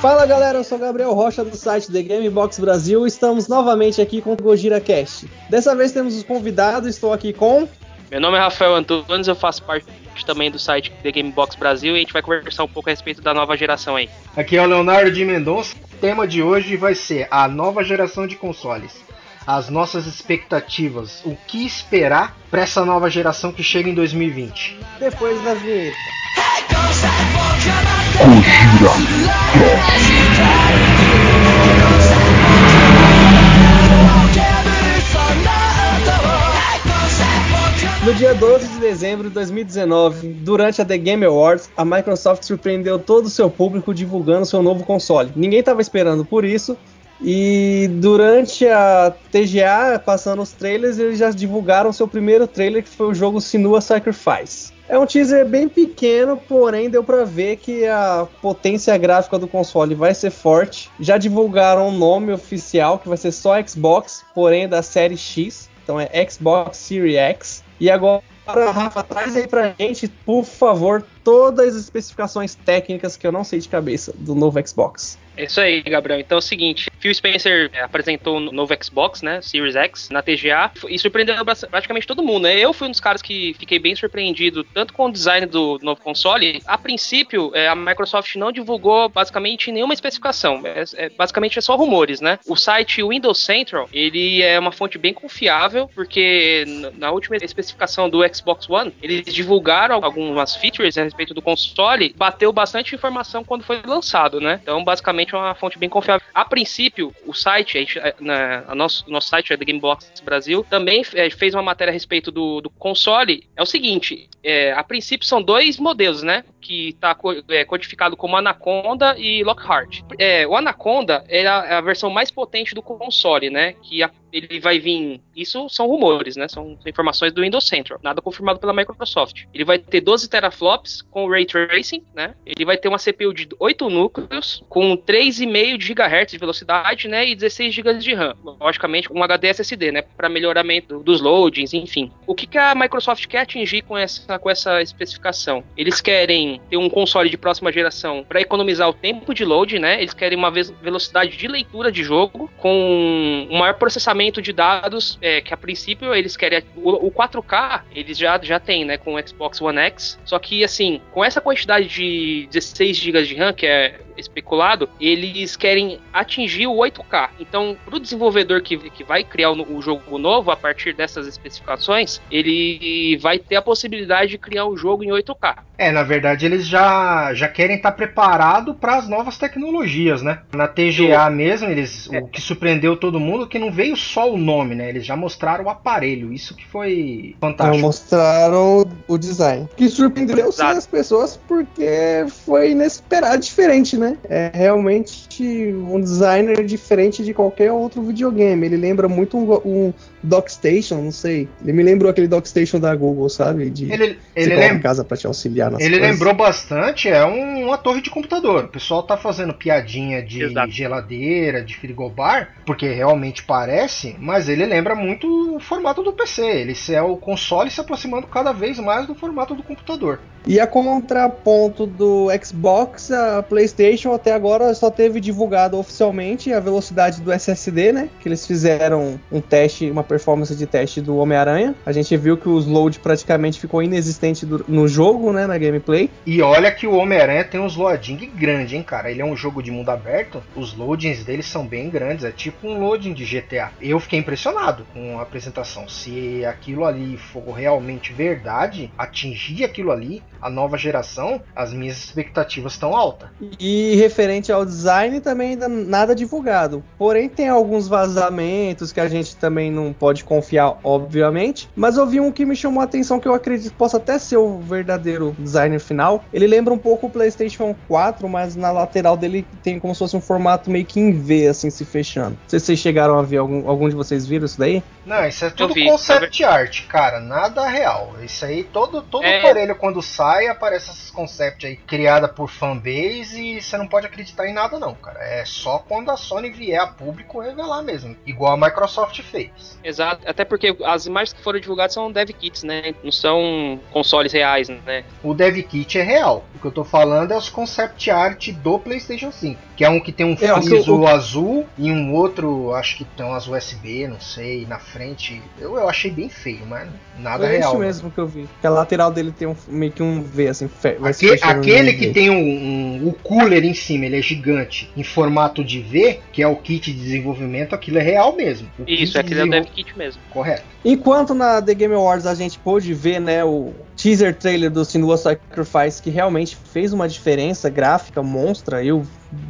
Fala galera, eu sou Gabriel Rocha do site The Game Box Brasil. Estamos novamente aqui com o Gojira Cast. Dessa vez temos os convidados, estou aqui com. Meu nome é Rafael Antunes, eu faço parte também do site The Game Box Brasil e a gente vai conversar um pouco a respeito da nova geração aí. Aqui é o Leonardo de Mendonça. O tema de hoje vai ser a nova geração de consoles. As nossas expectativas, o que esperar para essa nova geração que chega em 2020. Depois da vinheta. No dia 12 de dezembro de 2019, durante a The Game Awards, a Microsoft surpreendeu todo o seu público divulgando seu novo console. Ninguém estava esperando por isso, e durante a TGA, passando os trailers, eles já divulgaram seu primeiro trailer, que foi o jogo Sinua Sacrifice. É um teaser bem pequeno, porém deu para ver que a potência gráfica do console vai ser forte. Já divulgaram o um nome oficial, que vai ser só Xbox, porém da série X. Então é Xbox Series X. E agora, Rafa, traz aí pra gente, por favor, todas as especificações técnicas que eu não sei de cabeça do novo Xbox. É isso aí, Gabriel. Então é o seguinte, Phil Spencer é, apresentou o novo Xbox, né, Series X, na TGA, e surpreendeu praticamente todo mundo, né? Eu fui um dos caras que fiquei bem surpreendido, tanto com o design do novo console. A princípio, é, a Microsoft não divulgou basicamente nenhuma especificação. É, é, basicamente é só rumores, né? O site Windows Central, ele é uma fonte bem confiável, porque na última especificação do Xbox One, eles divulgaram algumas features a respeito do console, bateu bastante informação quando foi lançado, né? Então, basicamente, é uma fonte bem confiável. A princípio, o site, a gente, é, na, a nosso, nosso site é The Gamebox Brasil, também é, fez uma matéria a respeito do, do console. É o seguinte, é, a princípio são dois modelos, né? Que está é, codificado como Anaconda e Lockhart. É, o Anaconda é a, a, versão mais potente do console, né? Que a, ele vai vir. Isso são rumores, né? São informações do Windows Central, nada confirmado pela Microsoft. Ele vai ter 12 teraflops com ray tracing, né? Ele vai ter uma CPU de 8 núcleos com 3,5 GHz de velocidade, né? E 16 GB de RAM. Logicamente, com um HD SSD, né? Para melhoramento dos loadings, enfim. O que, que a Microsoft quer atingir com essa, com essa especificação? Eles querem ter um console de próxima geração para economizar o tempo de load, né? Eles querem uma velocidade de leitura de jogo com um maior processamento de dados, é, que a princípio eles querem. O, o 4K eles já, já tem, né? Com o Xbox One X. Só que, assim, com essa quantidade de 16 GB de RAM, que é especulado, eles querem atingir o 8K. Então, para o desenvolvedor que, que vai criar o, o, jogo novo a partir dessas especificações, ele vai ter a possibilidade de criar um jogo em 8K. É, na verdade, eles já, já querem estar tá preparado para as novas tecnologias, né? Na TGA mesmo, eles é. o que surpreendeu todo mundo é que não veio só o nome, né? Eles já mostraram o aparelho, isso que foi fantástico. Então, mostraram o design. Que surpreendeu sim as pessoas porque foi inesperado, diferente, né? É realmente um designer diferente de qualquer outro videogame. Ele lembra muito um, um Dockstation, não sei. Ele me lembrou aquele Dockstation da Google, sabe? De ele ele lembra casa para te auxiliar nas Ele coisas. lembrou bastante, é um, uma torre de computador. O pessoal tá fazendo piadinha de Exato. geladeira, de frigobar, porque realmente parece, mas ele lembra muito o formato do PC. Ele é o console se aproximando cada vez mais do formato do computador. E a contraponto do Xbox, a PlayStation até agora só teve divulgado oficialmente a velocidade do SSD, né? Que eles fizeram um teste, uma performance de teste do Homem-Aranha. A gente viu que os load praticamente ficou inexistente do, no jogo, né? Na gameplay. E olha que o Homem-Aranha tem uns loading grande, hein, cara? Ele é um jogo de mundo aberto. Os loadings dele são bem grandes. É tipo um loading de GTA. Eu fiquei impressionado com a apresentação. Se aquilo ali for realmente verdade, atingir aquilo ali, a nova geração, as minhas expectativas estão altas. E referente ao design, também ainda nada divulgado. Porém, tem alguns vazamentos que a gente também não pode confiar, obviamente. Mas eu vi um que me chamou a atenção que eu acredito possa até ser o verdadeiro design final. Ele lembra um pouco o PlayStation 4, mas na lateral dele tem como se fosse um formato meio que em V, assim, se fechando. Não sei se vocês chegaram a ver, algum, algum de vocês viram isso daí? Não, isso é tudo vi, concept art, cara, nada real. Isso aí, todo, todo é... aparelho quando sai e aparece essas concept aí criada por fanbase e você não pode acreditar em nada não, cara. É só quando a Sony vier a público revelar mesmo, igual a Microsoft fez. Exato, até porque as imagens que foram divulgadas são dev kits, né? Não são consoles reais, né? O dev kit é real. O que eu tô falando é os concept art do PlayStation 5, que é um que tem um é, friso o... azul e um outro, acho que tem umas USB, não sei, na frente. Eu, eu achei bem feio, mas nada é real. É isso mesmo que eu vi. Que a lateral dele tem um, meio que um V, assim, Aque, Aquele que tem um, um, o cooler em cima, ele é gigante, em formato de V, que é o kit de desenvolvimento, aquilo é real mesmo. O isso, aquilo é o dev kit mesmo. Correto. Enquanto na The Game Awards a gente pôde ver, né, o teaser trailer do Sinua Sacrifice que realmente fez uma diferença gráfica monstra. Eu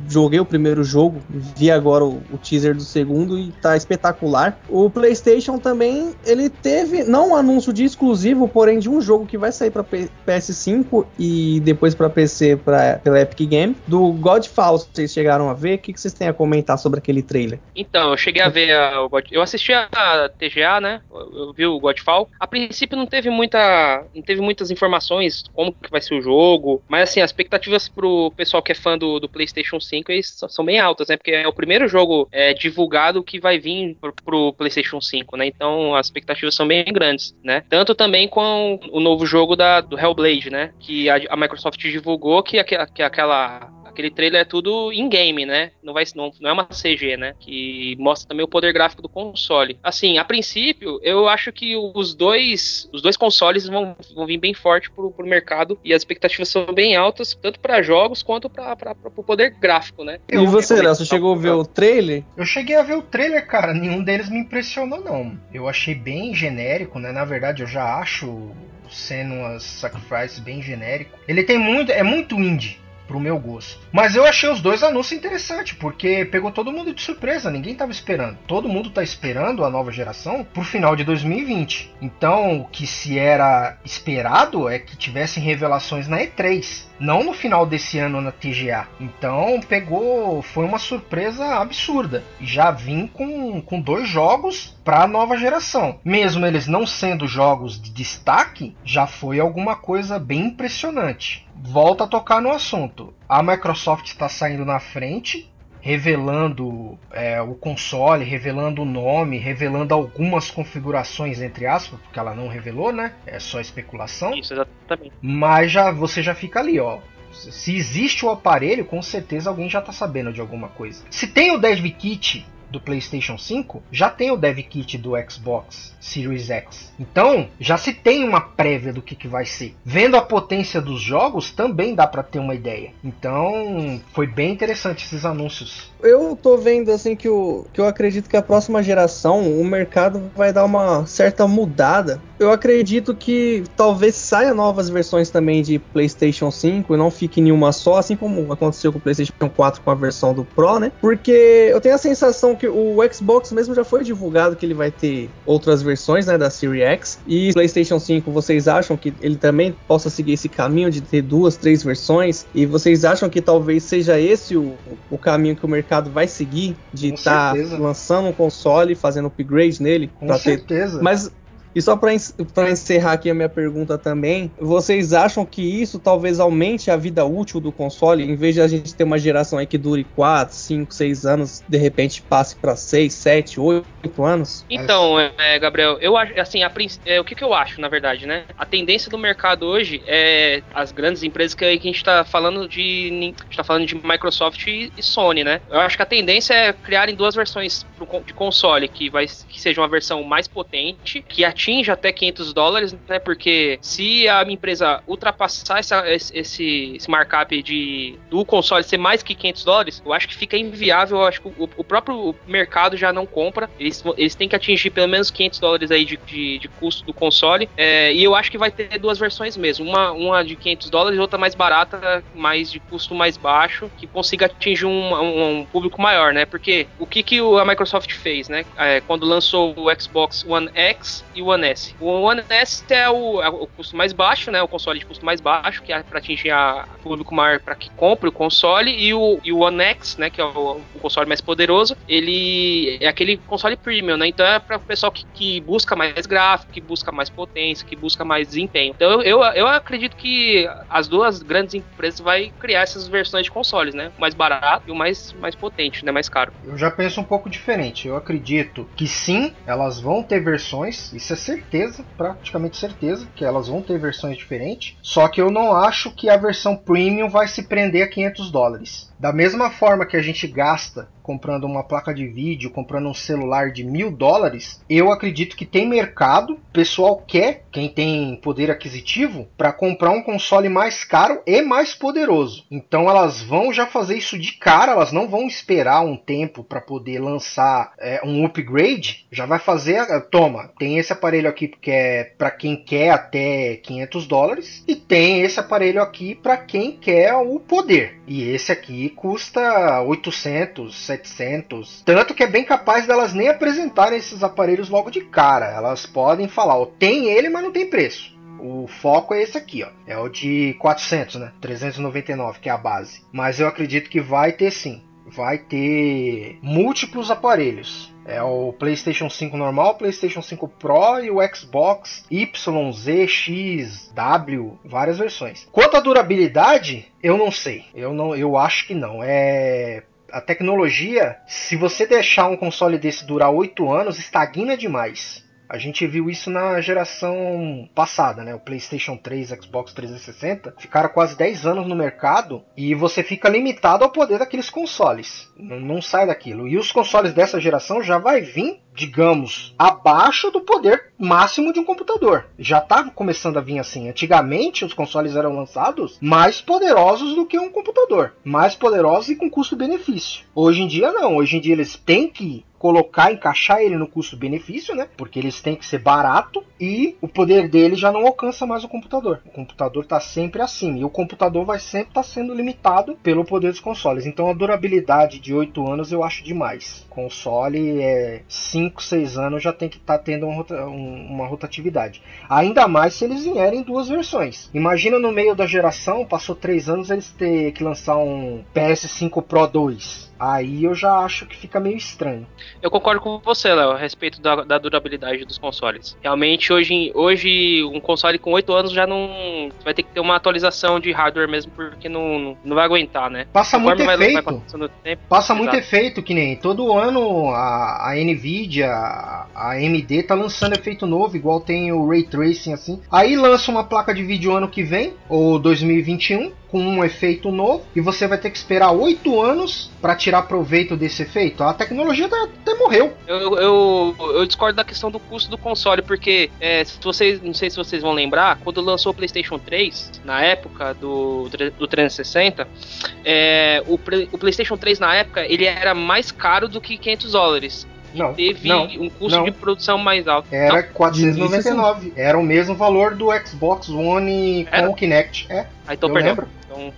joguei o primeiro jogo, vi agora o, o, teaser do segundo e tá espetacular. O PlayStation também, ele teve não um anúncio de exclusivo, porém de um jogo que vai sair para PS5 e depois para PC pela Epic Game, do Godfall. Vocês chegaram a ver? O que, que vocês têm a comentar sobre aquele trailer? Então, eu cheguei a ver a, o God... eu assisti a TGA, né? Eu, eu vi o Godfall. A princípio não teve muita, não teve muitas informações como que vai ser o jogo, mas assim, as expectativas pro pessoal que é fã do, do PlayStation 5 são bem altas, né? Porque é o primeiro jogo é, divulgado que vai vir pro, pro PlayStation 5, né? Então as expectativas são bem grandes, né? Tanto também com o novo jogo da, do Hellblade, né? Que a, a Microsoft divulgou que, que, que aquela aquele trailer é tudo in-game, né? Não, vai, não, não é uma CG, né? Que mostra também o poder gráfico do console. Assim, a princípio, eu acho que os dois, os dois consoles vão, vão vir bem forte pro, pro mercado e as expectativas são bem altas, tanto para jogos quanto para o poder gráfico, né? E eu você, Léo, você chegou a ver o trailer? Eu cheguei a ver o trailer, cara. Nenhum deles me impressionou, não. Eu achei bem genérico, né? Na verdade, eu já acho Senua's Sacrifice bem genérico. Ele tem muito. É muito indie pro meu gosto. Mas eu achei os dois anúncios interessantes, porque pegou todo mundo de surpresa, ninguém tava esperando. Todo mundo tá esperando a nova geração pro final de 2020. Então, o que se era esperado é que tivessem revelações na E3, não no final desse ano na TGA. Então, pegou, foi uma surpresa absurda. Já vim com, com dois jogos para a nova geração. Mesmo eles não sendo jogos de destaque, já foi alguma coisa bem impressionante volta a tocar no assunto. A Microsoft está saindo na frente, revelando é, o console, revelando o nome, revelando algumas configurações entre aspas, porque ela não revelou, né? É só especulação. Isso exatamente. Mas já você já fica ali, ó. Se existe o aparelho, com certeza alguém já está sabendo de alguma coisa. Se tem o Dev Kit do PlayStation 5, já tem o Dev Kit do Xbox Series X. Então, já se tem uma prévia do que, que vai ser. Vendo a potência dos jogos, também dá para ter uma ideia. Então, foi bem interessante esses anúncios. Eu tô vendo assim que, o, que eu acredito que a próxima geração o mercado vai dar uma certa mudada. Eu acredito que talvez saia novas versões também de PlayStation 5 e não fique nenhuma só, assim como aconteceu com o PlayStation 4 com a versão do Pro, né? Porque eu tenho a sensação que o Xbox mesmo já foi divulgado que ele vai ter outras versões versões né, da Series X. E PlayStation 5, vocês acham que ele também possa seguir esse caminho de ter duas, três versões? E vocês acham que talvez seja esse o, o caminho que o mercado vai seguir? De estar tá lançando um console, fazendo upgrade nele? Com certeza. Ter... Mas e só para encerrar aqui a minha pergunta também, vocês acham que isso talvez aumente a vida útil do console? Em vez de a gente ter uma geração aí que dure 4, 5, 6 anos, de repente passe para 6, 7, 8 anos? Então, é, Gabriel, eu acho, assim, a, é, o que, que eu acho, na verdade, né? A tendência do mercado hoje é as grandes empresas que, a gente está falando de. está falando de Microsoft e, e, Sony, né? Eu acho que a tendência é criarem duas versões pro, de console, que, vai, que seja uma versão mais potente, que atinja atinja até 500 dólares, né? Porque se a minha empresa ultrapassar essa, esse, esse markup de, do console ser mais que 500 dólares, eu acho que fica inviável. Eu acho que o, o próprio mercado já não compra. Eles, eles têm que atingir pelo menos 500 dólares aí de, de, de custo do console. É, e eu acho que vai ter duas versões mesmo. Uma, uma de 500 dólares e outra mais barata, mais de custo mais baixo, que consiga atingir um, um, um público maior, né? Porque o que, que a Microsoft fez, né? É, quando lançou o Xbox One X e o One S. O One S é o, é o custo mais baixo, né? O console de custo mais baixo, que é para atingir a público maior para que compre o console e o, e o One X, né, que é o, o, console mais poderoso, ele é aquele console premium, né? Então é para o pessoal que, que, busca mais gráfico, que busca mais potência, que busca mais desempenho. Então eu, eu acredito que as duas grandes empresas vai criar essas versões de consoles, né? O mais barato e o mais, mais potente, né? Mais caro. Eu já penso um pouco diferente. Eu acredito que sim, elas vão ter versões, isso é certeza, praticamente certeza, que elas vão ter versões diferentes. Só que eu não acho que a versão premium vai se prender a 500 dólares. Da mesma forma que a gente gasta comprando uma placa de vídeo, comprando um celular de mil dólares, eu acredito que tem mercado, o pessoal quer, quem tem poder aquisitivo, para comprar um console mais caro e mais poderoso. Então elas vão já fazer isso de cara, elas não vão esperar um tempo para poder lançar é, um upgrade, já vai fazer, toma, tem esse aparelho aqui que é para quem quer até 500 dólares e tem esse aparelho aqui para quem quer o poder. E esse aqui custa 800, 700. Tanto que é bem capaz delas nem apresentarem esses aparelhos logo de cara. Elas podem falar, ó, tem ele, mas não tem preço. O foco é esse aqui, ó. É o de 400, né? 399, que é a base. Mas eu acredito que vai ter sim. Vai ter múltiplos aparelhos. É o PlayStation 5 normal, PlayStation 5 Pro e o Xbox Y, Z, X, W, várias versões. Quanto à durabilidade, eu não sei. Eu não, eu acho que não. É a tecnologia, se você deixar um console desse durar 8 anos, estagna demais. A gente viu isso na geração passada, né? O PlayStation 3, Xbox 360 ficaram quase 10 anos no mercado e você fica limitado ao poder daqueles consoles. Não, não sai daquilo. E os consoles dessa geração já vai vir, digamos, abaixo do poder máximo de um computador. Já estava começando a vir assim. Antigamente os consoles eram lançados mais poderosos do que um computador, mais poderosos e com custo-benefício. Hoje em dia não. Hoje em dia eles têm que colocar, encaixar ele no custo-benefício, né? Porque eles têm que ser barato e o poder dele já não alcança mais o computador. O computador está sempre acima e o computador vai sempre estar tá sendo limitado pelo poder dos consoles. Então a durabilidade de 8 anos eu acho demais. Console é 5, 6 anos já tem que estar tá tendo uma, uma rotatividade. Ainda mais se eles vierem em duas versões. Imagina no meio da geração, passou 3 anos eles ter que lançar um PS5 Pro 2 Aí eu já acho que fica meio estranho. Eu concordo com você, Léo, a respeito da, da, durabilidade dos consoles. Realmente, hoje, hoje, um console com 8 anos já não. Vai ter que ter uma atualização de hardware mesmo, porque não, não, vai aguentar, né? Passa muito vai, efeito. Vai tempo, Passa exato. muito efeito, que nem todo ano a, a Nvidia, a, AMD tá lançando efeito novo, igual tem o Ray Tracing assim. Aí lança uma placa de vídeo ano que vem, ou 2021 com um efeito novo e você vai ter que esperar oito anos para tirar proveito desse efeito. A tecnologia até morreu. Eu, eu, eu, discordo da questão do custo do console, porque é, se vocês, não sei se vocês vão lembrar, quando lançou o PlayStation 3, na época do, do 360, é, o, o PlayStation 3 na época ele era mais caro do que 500 dólares não, teve não, um custo não. de produção mais alto. Era não. 499. Era o mesmo valor do Xbox One Era? com o Kinect. É. Aí tô perdendo. Então...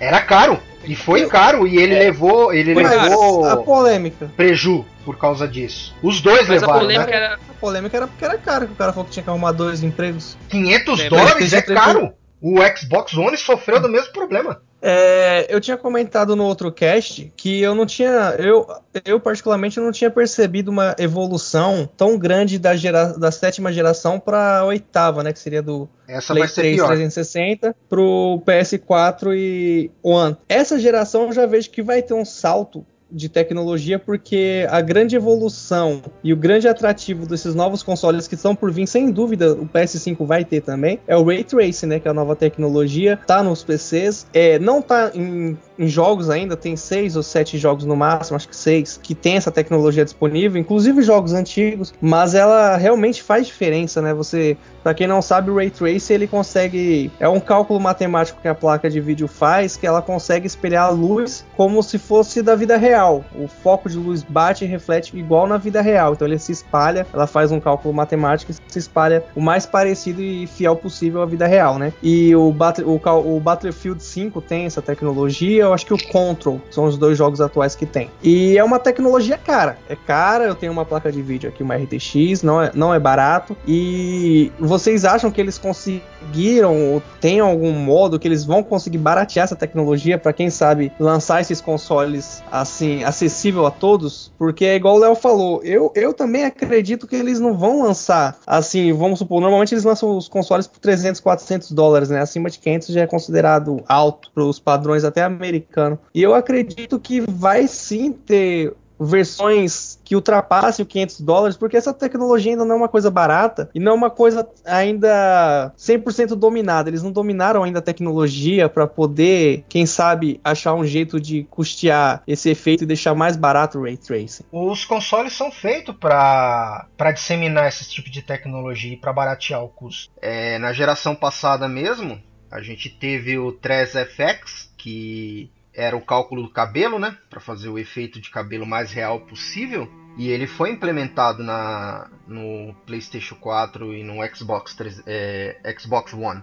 Era caro. E foi caro. E ele é. levou. Ele Mas levou. A polêmica. Preju por causa disso. Os dois Mas levaram. A polêmica, né? era... a polêmica era porque era caro. Que o cara falou que tinha que arrumar dois empregos. 500 é, dólares é caro. O Xbox One sofreu do mesmo problema. É, eu tinha comentado no outro cast que eu não tinha, eu, eu particularmente não tinha percebido uma evolução tão grande da, gera, da sétima geração para a oitava, né, que seria do Essa Play 3 pior. 360 pro PS4 e One. Essa geração eu já vejo que vai ter um salto de tecnologia, porque a grande evolução e o grande atrativo desses novos consoles que estão por vir, sem dúvida, o PS5 vai ter também, é o Ray Tracing, né? Que é a nova tecnologia, tá nos PCs, é, não tá em, em jogos ainda, tem seis ou sete jogos no máximo, acho que seis, que tem essa tecnologia disponível, inclusive jogos antigos, mas ela realmente faz diferença, né? Você, para quem não sabe, o Ray Tracing ele consegue, é um cálculo matemático que a placa de vídeo faz, que ela consegue espelhar a luz como se fosse da vida real real. O foco de luz bate e reflete igual na vida real. Então ele se espalha, ela faz um cálculo matemático e se espalha o mais parecido e fiel possível à vida real, né? E o, Battle, o, o Battlefield 5 tem essa tecnologia, eu acho que o Control são os dois jogos atuais que tem. E é uma tecnologia cara. É cara, eu tenho uma placa de vídeo aqui, uma RTX, não é, não é barato. E vocês acham que eles conseguiram ou tem algum modo que eles vão conseguir baratear essa tecnologia para quem sabe lançar esses consoles assim acessível a todos? Porque é igual o Léo falou, eu, eu também acredito que eles não vão lançar assim, vamos supor, normalmente eles lançam os consoles por 300, 400 dólares, né? Acima de 500 já é considerado alto para os padrões até americano. E eu acredito que vai sim ter versões que ultrapassem os 500 dólares, porque essa tecnologia ainda não é uma coisa barata e não é uma coisa ainda 100% dominada. Eles não dominaram ainda a tecnologia para poder, quem sabe, achar um jeito de custear esse efeito e deixar mais barato o ray tracing. Os consoles são feitos para disseminar esse tipo de tecnologia e para baratear o custo. É, na geração passada mesmo, a gente teve o 3FX, que era o cálculo do cabelo, né, para fazer o efeito de cabelo mais real possível. E ele foi implementado na, no PlayStation 4 e no Xbox, 3, é, Xbox One.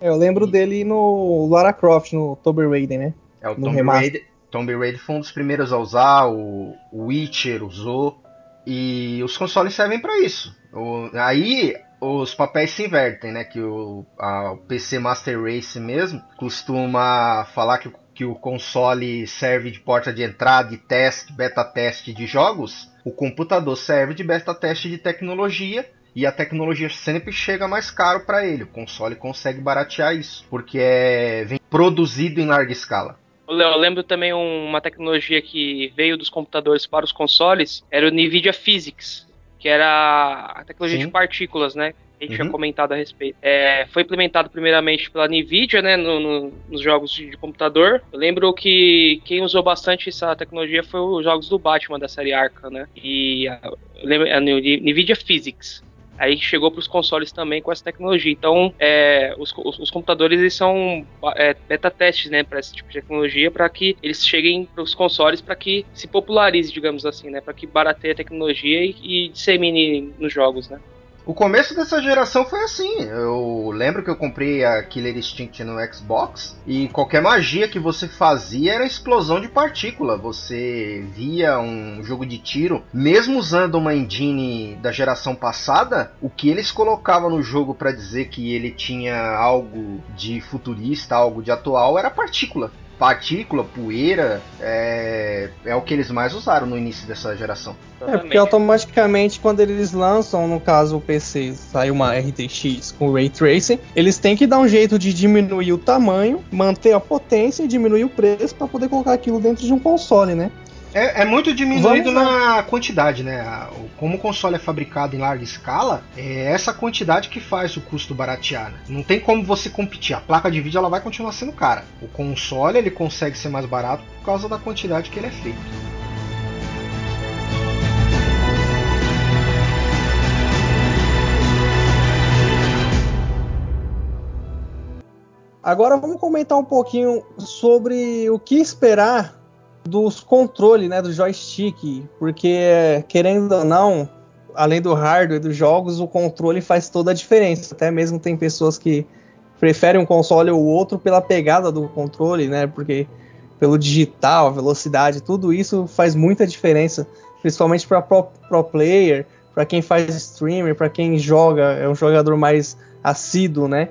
É, eu lembro e... dele no Lara Croft, no Tomb Raider, né? É, o Tomb Raider, Tomb Raider foi um dos primeiros a usar, o, o Witcher usou. E os consoles servem para isso. O, aí os papéis se invertem, né? Que o, a, o PC Master Race mesmo costuma falar que o que o console serve de porta de entrada e teste, beta teste de jogos, o computador serve de beta teste de tecnologia e a tecnologia sempre chega mais caro para ele. O console consegue baratear isso, porque é vem produzido em larga escala. Eu lembro também uma tecnologia que veio dos computadores para os consoles, era o Nvidia Physics, que era a tecnologia Sim. de partículas, né? A gente uhum. tinha comentado a respeito. É, foi implementado primeiramente pela NVIDIA, né, no, no, nos jogos de, computador. Eu lembro que quem usou bastante essa tecnologia foi os jogos do Batman da série Arkham, né, e a, lembro, a NVIDIA Physics. Aí chegou para os consoles também com essa tecnologia. Então, é, os, os, os, computadores eles são é, beta testes, né, para esse tipo de tecnologia, para que eles cheguem para os consoles, para que se popularize, digamos assim, né, para que barateie a tecnologia e, e dissemine nos jogos, né. O começo dessa geração foi assim. Eu lembro que eu comprei a Killer Instinct no Xbox e qualquer magia que você fazia era explosão de partícula. Você via um jogo de tiro, mesmo usando uma engine da geração passada, o que eles colocavam no jogo para dizer que ele tinha algo de futurista, algo de atual, era partícula partícula, poeira, é, é o que eles mais usaram no início dessa geração. É, porque automaticamente quando eles lançam, no caso o PC, sai uma RTX com Ray Tracing, eles têm que dar um jeito de diminuir o tamanho, manter a potência e diminuir o preço para poder colocar aquilo dentro de um console, né? É, é muito diminuído na quantidade, né? Como o console é fabricado em larga escala, é essa quantidade que faz o custo baratear. Né? Não tem como você competir. A placa de vídeo ela vai continuar sendo cara. O console ele consegue ser mais barato por causa da quantidade que ele é feito. Agora vamos comentar um pouquinho sobre o que esperar dos controles, né, do joystick, porque querendo ou não, além do hardware dos jogos, o controle faz toda a diferença. Até mesmo tem pessoas que preferem um console ou outro pela pegada do controle, né, porque pelo digital, velocidade, tudo isso faz muita diferença, principalmente para pro, pro player, para quem faz streamer, para quem joga, é um jogador mais assíduo, né?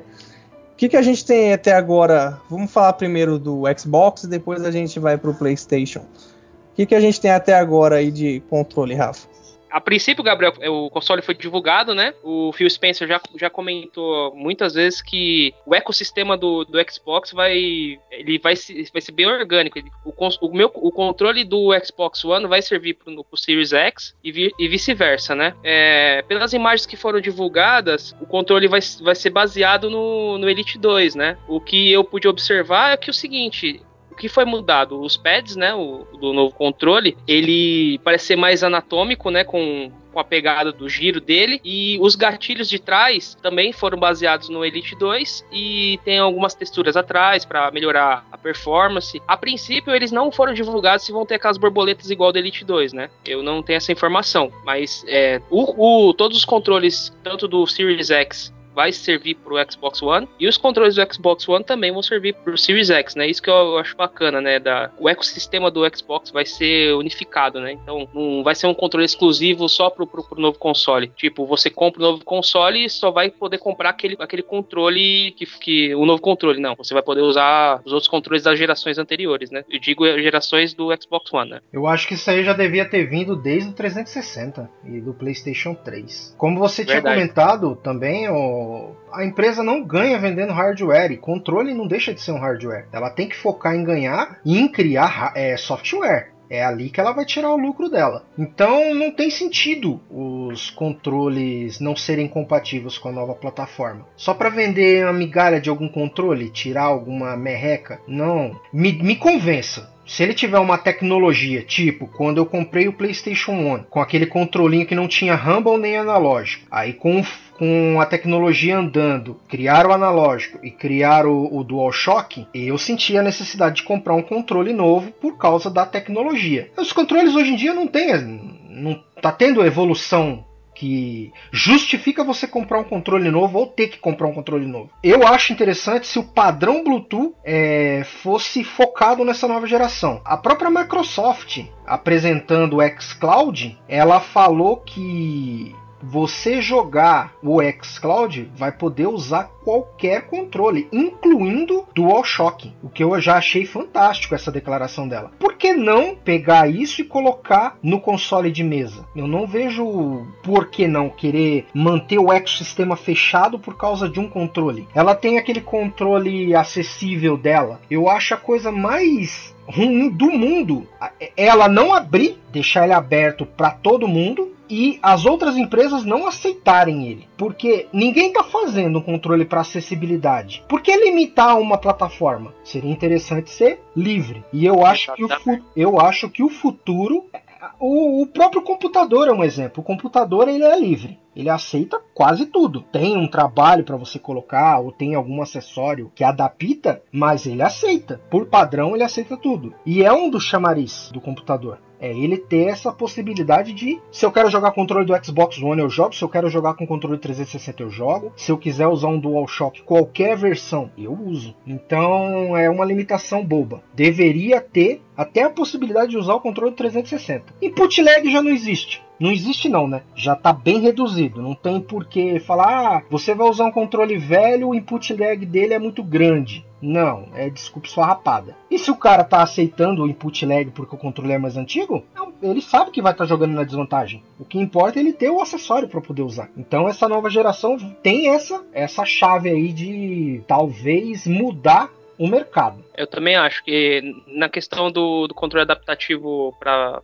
O que, que a gente tem até agora? Vamos falar primeiro do Xbox e depois a gente vai para o PlayStation. O que, que a gente tem até agora aí de controle, Rafa? A princípio, Gabriel, o console foi divulgado, né? O Phil Spencer já, já comentou muitas vezes que o ecossistema do, do Xbox vai ele vai, se, vai ser bem orgânico. O, o, meu, o controle do Xbox One vai servir para o Series X e, vi, e vice-versa, né? É, pelas imagens que foram divulgadas, o controle vai, vai ser baseado no, no Elite 2, né? O que eu pude observar é que é o seguinte, o que foi mudado? Os pads, né, o, do novo controle, ele parece ser mais anatômico, né, com com a pegada do giro dele. E os gatilhos de trás também foram baseados no Elite 2 e tem algumas texturas atrás para melhorar a performance. A princípio, eles não foram divulgados se vão ter aquelas borboletas igual do Elite 2, né? Eu não tenho essa informação, mas é, o, o, todos os controles, tanto do Series X vai servir para o Xbox One e os controles do Xbox One também vão servir para o Series X, né? Isso que eu acho bacana, né? Da, o ecossistema do Xbox vai ser unificado, né? Então não vai ser um controle exclusivo só para o novo console. Tipo, você compra o novo console e só vai poder comprar aquele, aquele controle que, que o novo controle, não. Você vai poder usar os outros controles das gerações anteriores, né? Eu digo gerações do Xbox One, né? Eu acho que isso aí já devia ter vindo desde o 360 e do PlayStation 3. Como você Verdade. tinha comentado também, o a empresa não ganha vendendo hardware e controle não deixa de ser um hardware. Ela tem que focar em ganhar e em criar é, software. É ali que ela vai tirar o lucro dela. Então não tem sentido os controles não serem compatíveis com a nova plataforma. Só para vender uma migalha de algum controle, tirar alguma merreca? Não. Me, me convença. Se ele tiver uma tecnologia, tipo quando eu comprei o PlayStation 1, com aquele controlinho que não tinha rumble nem analógico, aí com, com a tecnologia andando, criar o analógico e criar o, o DualShock, eu senti a necessidade de comprar um controle novo por causa da tecnologia. Os controles hoje em dia não tem, não tá tendo evolução que justifica você comprar um controle novo ou ter que comprar um controle novo. Eu acho interessante se o padrão Bluetooth é, fosse focado nessa nova geração. A própria Microsoft, apresentando o xCloud, ela falou que você jogar o xCloud vai poder usar qualquer controle, incluindo DualShock, o que eu já achei fantástico essa declaração dela. Por que não pegar isso e colocar no console de mesa? Eu não vejo por que não querer manter o ecossistema fechado por causa de um controle. Ela tem aquele controle acessível dela. Eu acho a coisa mais ruim do mundo ela não abrir, deixar ele aberto para todo mundo e as outras empresas não aceitarem ele. Porque ninguém está fazendo um controle para acessibilidade. Por que limitar uma plataforma? Seria interessante ser livre. E eu acho que o, eu acho que o futuro o, o, próprio computador é um exemplo. O computador ele é livre. Ele aceita quase tudo. Tem um trabalho para você colocar ou tem algum acessório que adapta, mas ele aceita. Por padrão ele aceita tudo. E é um dos chamariz do computador. É ele ter essa possibilidade de, se eu quero jogar controle do Xbox One, eu jogo. Se eu quero jogar com controle 360, eu jogo. Se eu quiser usar um DualShock, qualquer versão, eu uso. Então é uma limitação boba. Deveria ter até a possibilidade de usar o controle 360. Input lag já não existe. Não existe não, né? Já está bem reduzido. Não tem por que falar, ah, você vai usar um controle velho, o input lag dele é muito grande. Não, é desculpa sua rapada. E se o cara tá aceitando o input lag porque o controle é mais antigo, ele sabe que vai estar tá jogando na desvantagem. O que importa é ele ter o acessório para poder usar. Então essa nova geração tem essa essa chave aí de talvez mudar o mercado. Eu também acho que na questão do, do controle adaptativo para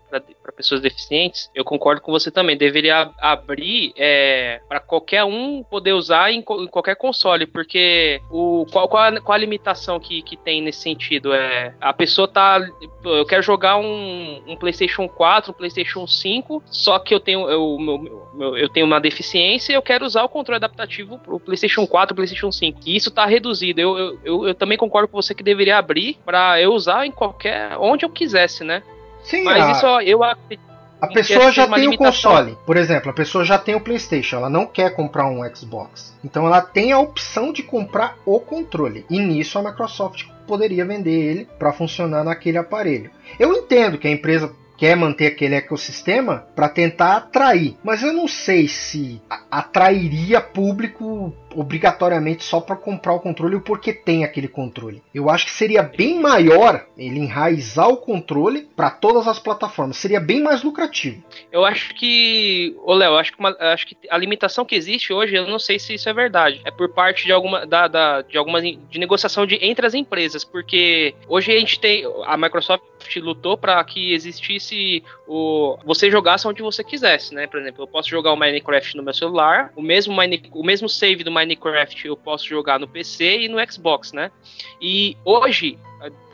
pessoas deficientes, eu concordo com você também. Deveria abrir é, para qualquer um poder usar em, em, qualquer console, porque o, qual, qual, a, qual a limitação que, que tem nesse sentido? É, a pessoa tá. Eu quero jogar um, um PlayStation 4, um PlayStation 5, só que eu tenho, eu, meu, eu tenho uma deficiência e eu quero usar o controle adaptativo para o PlayStation 4, PlayStation 5. E isso está reduzido. Eu, eu, eu, eu também concordo com você que deveria abrir para eu usar em qualquer. onde eu quisesse, né? Sim, Mas a... isso eu acredito. A pessoa já tem limitação. o console, por exemplo, a pessoa já tem o PlayStation, ela não quer comprar um Xbox. Então ela tem a opção de comprar o controle. E nisso a Microsoft poderia vender ele para funcionar naquele aparelho. Eu entendo que a empresa quer manter aquele ecossistema para tentar atrair. Mas eu não sei se atrairia público obrigatoriamente só para comprar o controle porque tem aquele controle. Eu acho que seria bem maior ele enraizar o controle para todas as plataformas. Seria bem mais lucrativo. Eu acho que, ô Léo, acho que, acho que a limitação que existe hoje, eu não sei se isso é verdade. É por parte de alguma da, da de alguma de negociação de entre as empresas, porque hoje a gente tem a Microsoft lutou para que existisse o você jogasse onde você quisesse, né? Por exemplo, eu posso jogar o Minecraft no meu celular, o mesmo Mine, o mesmo save do Minecraft eu posso jogar no PC e no Xbox, né? E hoje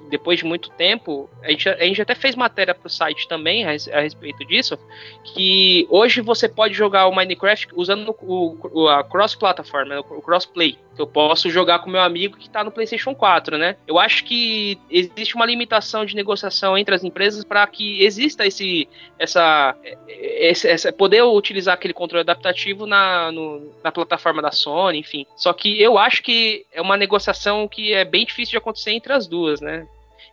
depois de muito tempo, a gente, a gente até fez matéria pro site também a, a respeito disso, que hoje você pode jogar o Minecraft usando o, o a cross-plataforma, o cross-play que eu posso jogar com meu amigo que está no PlayStation 4, né? Eu acho que existe uma limitação de negociação entre as empresas para que exista esse, essa, esse, essa, poder utilizar aquele controle adaptativo na, no, na plataforma da Sony, enfim. Só que eu acho que é uma negociação que é bem difícil de acontecer entre as duas, né?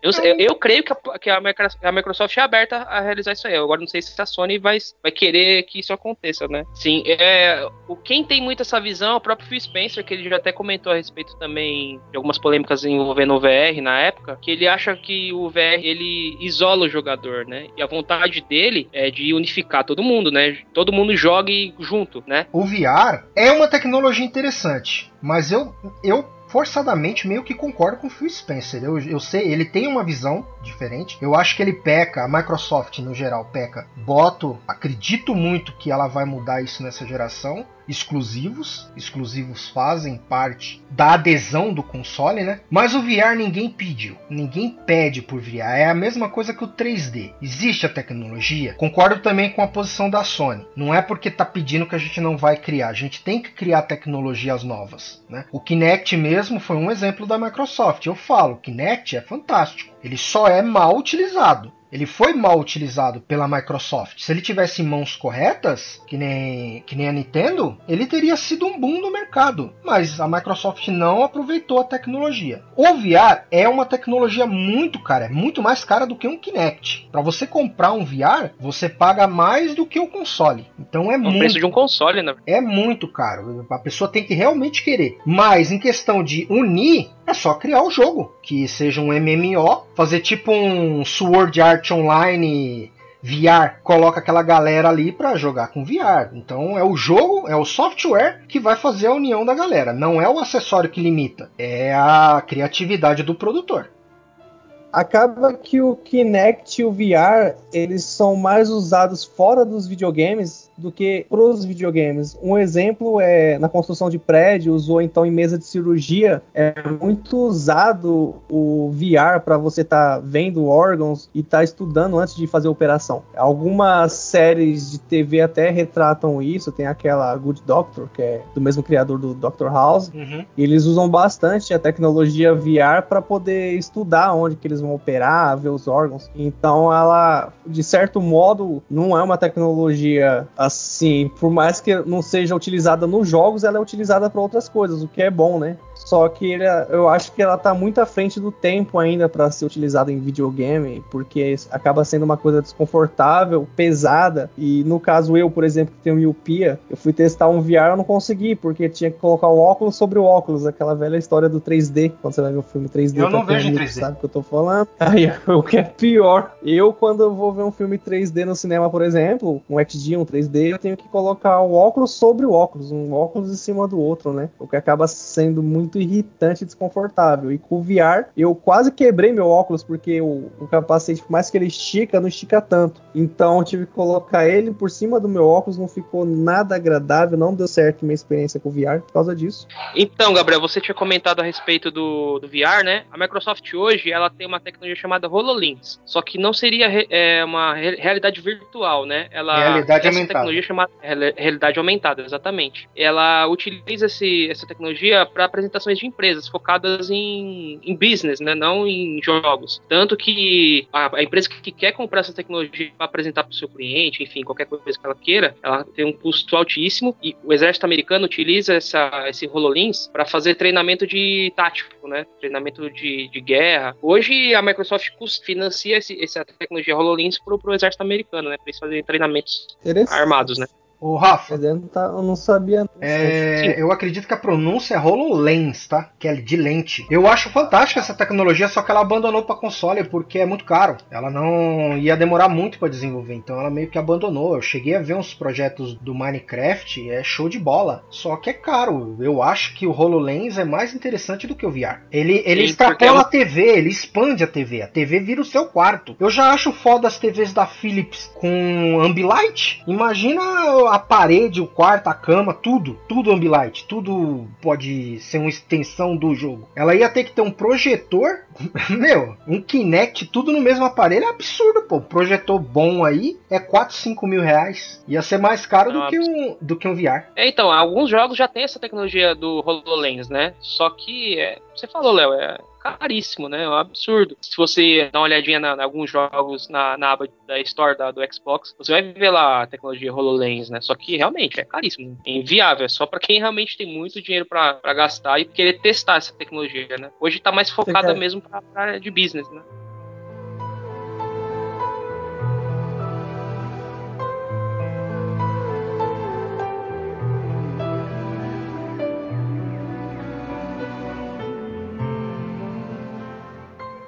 Eu, eu, eu, creio que, a, que a, Microsoft é aberta a realizar isso aí. Agora não sei se a Sony vai, vai querer que isso aconteça, né? Sim, é, o, quem tem muito essa visão é o próprio Phil Spencer, que ele já até comentou a respeito também de algumas polêmicas envolvendo o VR na época, que ele acha que o VR ele isola o jogador, né? E a vontade dele é de unificar todo mundo, né? Todo mundo jogue junto, né? O VR é uma tecnologia interessante, mas eu, eu forçadamente meio que concordo com o Phil Spencer. Eu, eu sei, ele tem uma visão diferente. Eu acho que ele peca, a Microsoft no geral peca. Boto, acredito muito que ela vai mudar isso nessa geração exclusivos. Exclusivos fazem parte da adesão do console, né? Mas o VR ninguém pediu. Ninguém pede por VR. É a mesma coisa que o 3D. Existe a tecnologia. Concordo também com a posição da Sony. Não é porque tá pedindo que a gente não vai criar. A gente tem que criar tecnologias novas, né? O Kinect mesmo foi um exemplo da Microsoft. Eu falo, o Kinect é fantástico. Ele só é mal utilizado ele foi mal utilizado pela Microsoft. Se ele tivesse em mãos corretas, que nem, que nem a Nintendo, ele teria sido um boom no mercado. Mas a Microsoft não aproveitou a tecnologia. O VR é uma tecnologia muito cara, é muito mais cara do que um Kinect. Para você comprar um VR, você paga mais do que o console. Então é, é muito. O preço de um console, né? É muito caro. A pessoa tem que realmente querer. Mas em questão de unir, é só criar o jogo, que seja um MMO, fazer tipo um Sword Art Online VR, coloca aquela galera ali para jogar com VR. Então é o jogo, é o software que vai fazer a união da galera, não é o acessório que limita, é a criatividade do produtor acaba que o Kinect e o VR eles são mais usados fora dos videogames do que pros videogames. Um exemplo é na construção de prédios ou então em mesa de cirurgia é muito usado o VR para você estar tá vendo órgãos e estar tá estudando antes de fazer a operação. Algumas séries de TV até retratam isso. Tem aquela Good Doctor que é do mesmo criador do Doctor House. Uhum. eles usam bastante a tecnologia VR para poder estudar onde que eles vão operar, ver os órgãos. Então ela, de certo modo, não é uma tecnologia assim, por mais que não seja utilizada nos jogos, ela é utilizada para outras coisas, o que é bom, né? Só que ele, eu acho que ela tá muito à frente do tempo ainda para ser utilizada em videogame, porque acaba sendo uma coisa desconfortável, pesada. E no caso eu, por exemplo, que tenho miopia, eu fui testar um VR, eu não consegui, porque tinha que colocar o óculos sobre o óculos, aquela velha história do 3D, quando você vai ver o filme 3D. Eu não vejo em 3D. Sabe o que eu tô falando? Aí, o que é pior, eu quando eu vou ver um filme 3D no cinema, por exemplo, um XD, um 3D, eu tenho que colocar o óculos sobre o óculos, um óculos em cima do outro, né? O que acaba sendo muito irritante e desconfortável. E com o VR, eu quase quebrei meu óculos, porque o, o capacete, por mais que ele estica, não estica tanto. Então eu tive que colocar ele por cima do meu óculos, não ficou nada agradável, não deu certo minha experiência com o VR por causa disso. Então, Gabriel, você tinha comentado a respeito do, do VR, né? A Microsoft hoje, ela tem uma tecnologia chamada HoloLens, só que não seria é, uma realidade virtual, né? Ela, realidade essa aumentada. tecnologia chamada realidade aumentada, exatamente. Ela utiliza esse, essa tecnologia para de empresas focadas em, em business, né, não em jogos. Tanto que a, a empresa que quer comprar essa tecnologia para apresentar para o seu cliente, enfim, qualquer coisa que ela queira, ela tem um custo altíssimo e o exército americano utiliza essa, esse HoloLens para fazer treinamento de tático, né, treinamento de, de guerra. Hoje a Microsoft financia esse, essa tecnologia HoloLens para o exército americano, né, para eles fazerem treinamentos armados, né. Ô, Rafa. Eu não, tá, eu não sabia. É, eu acredito que a pronúncia é HoloLens, tá? Que é de lente. Eu acho fantástica essa tecnologia, só que ela abandonou para console porque é muito caro. Ela não ia demorar muito para desenvolver, então ela meio que abandonou. Eu cheguei a ver uns projetos do Minecraft, é show de bola. Só que é caro. Eu acho que o HoloLens é mais interessante do que o VR. Ele, ele Sim, extrapola a TV, ele expande a TV. A TV vira o seu quarto. Eu já acho foda as TVs da Philips com Ambilight. Imagina a parede, o quarto, a cama, tudo, tudo Ambilight, tudo pode ser uma extensão do jogo. Ela ia ter que ter um projetor, meu, um Kinect, tudo no mesmo aparelho, é absurdo, pô. Projetor bom aí é 4, 5 mil reais. Ia ser mais caro do, que um, do que um VR. É, então, alguns jogos já tem essa tecnologia do HoloLens, né? Só que, é, você falou, Léo, é caríssimo, né? É um absurdo. Se você dá uma olhadinha em alguns jogos na, na, aba da Store da, do Xbox, você vai ver lá a tecnologia HoloLens, né? Só que realmente é caríssimo, é inviável. É só para quem realmente tem muito dinheiro para gastar e querer testar essa tecnologia, né? Hoje tá mais focada mesmo para área de business, né?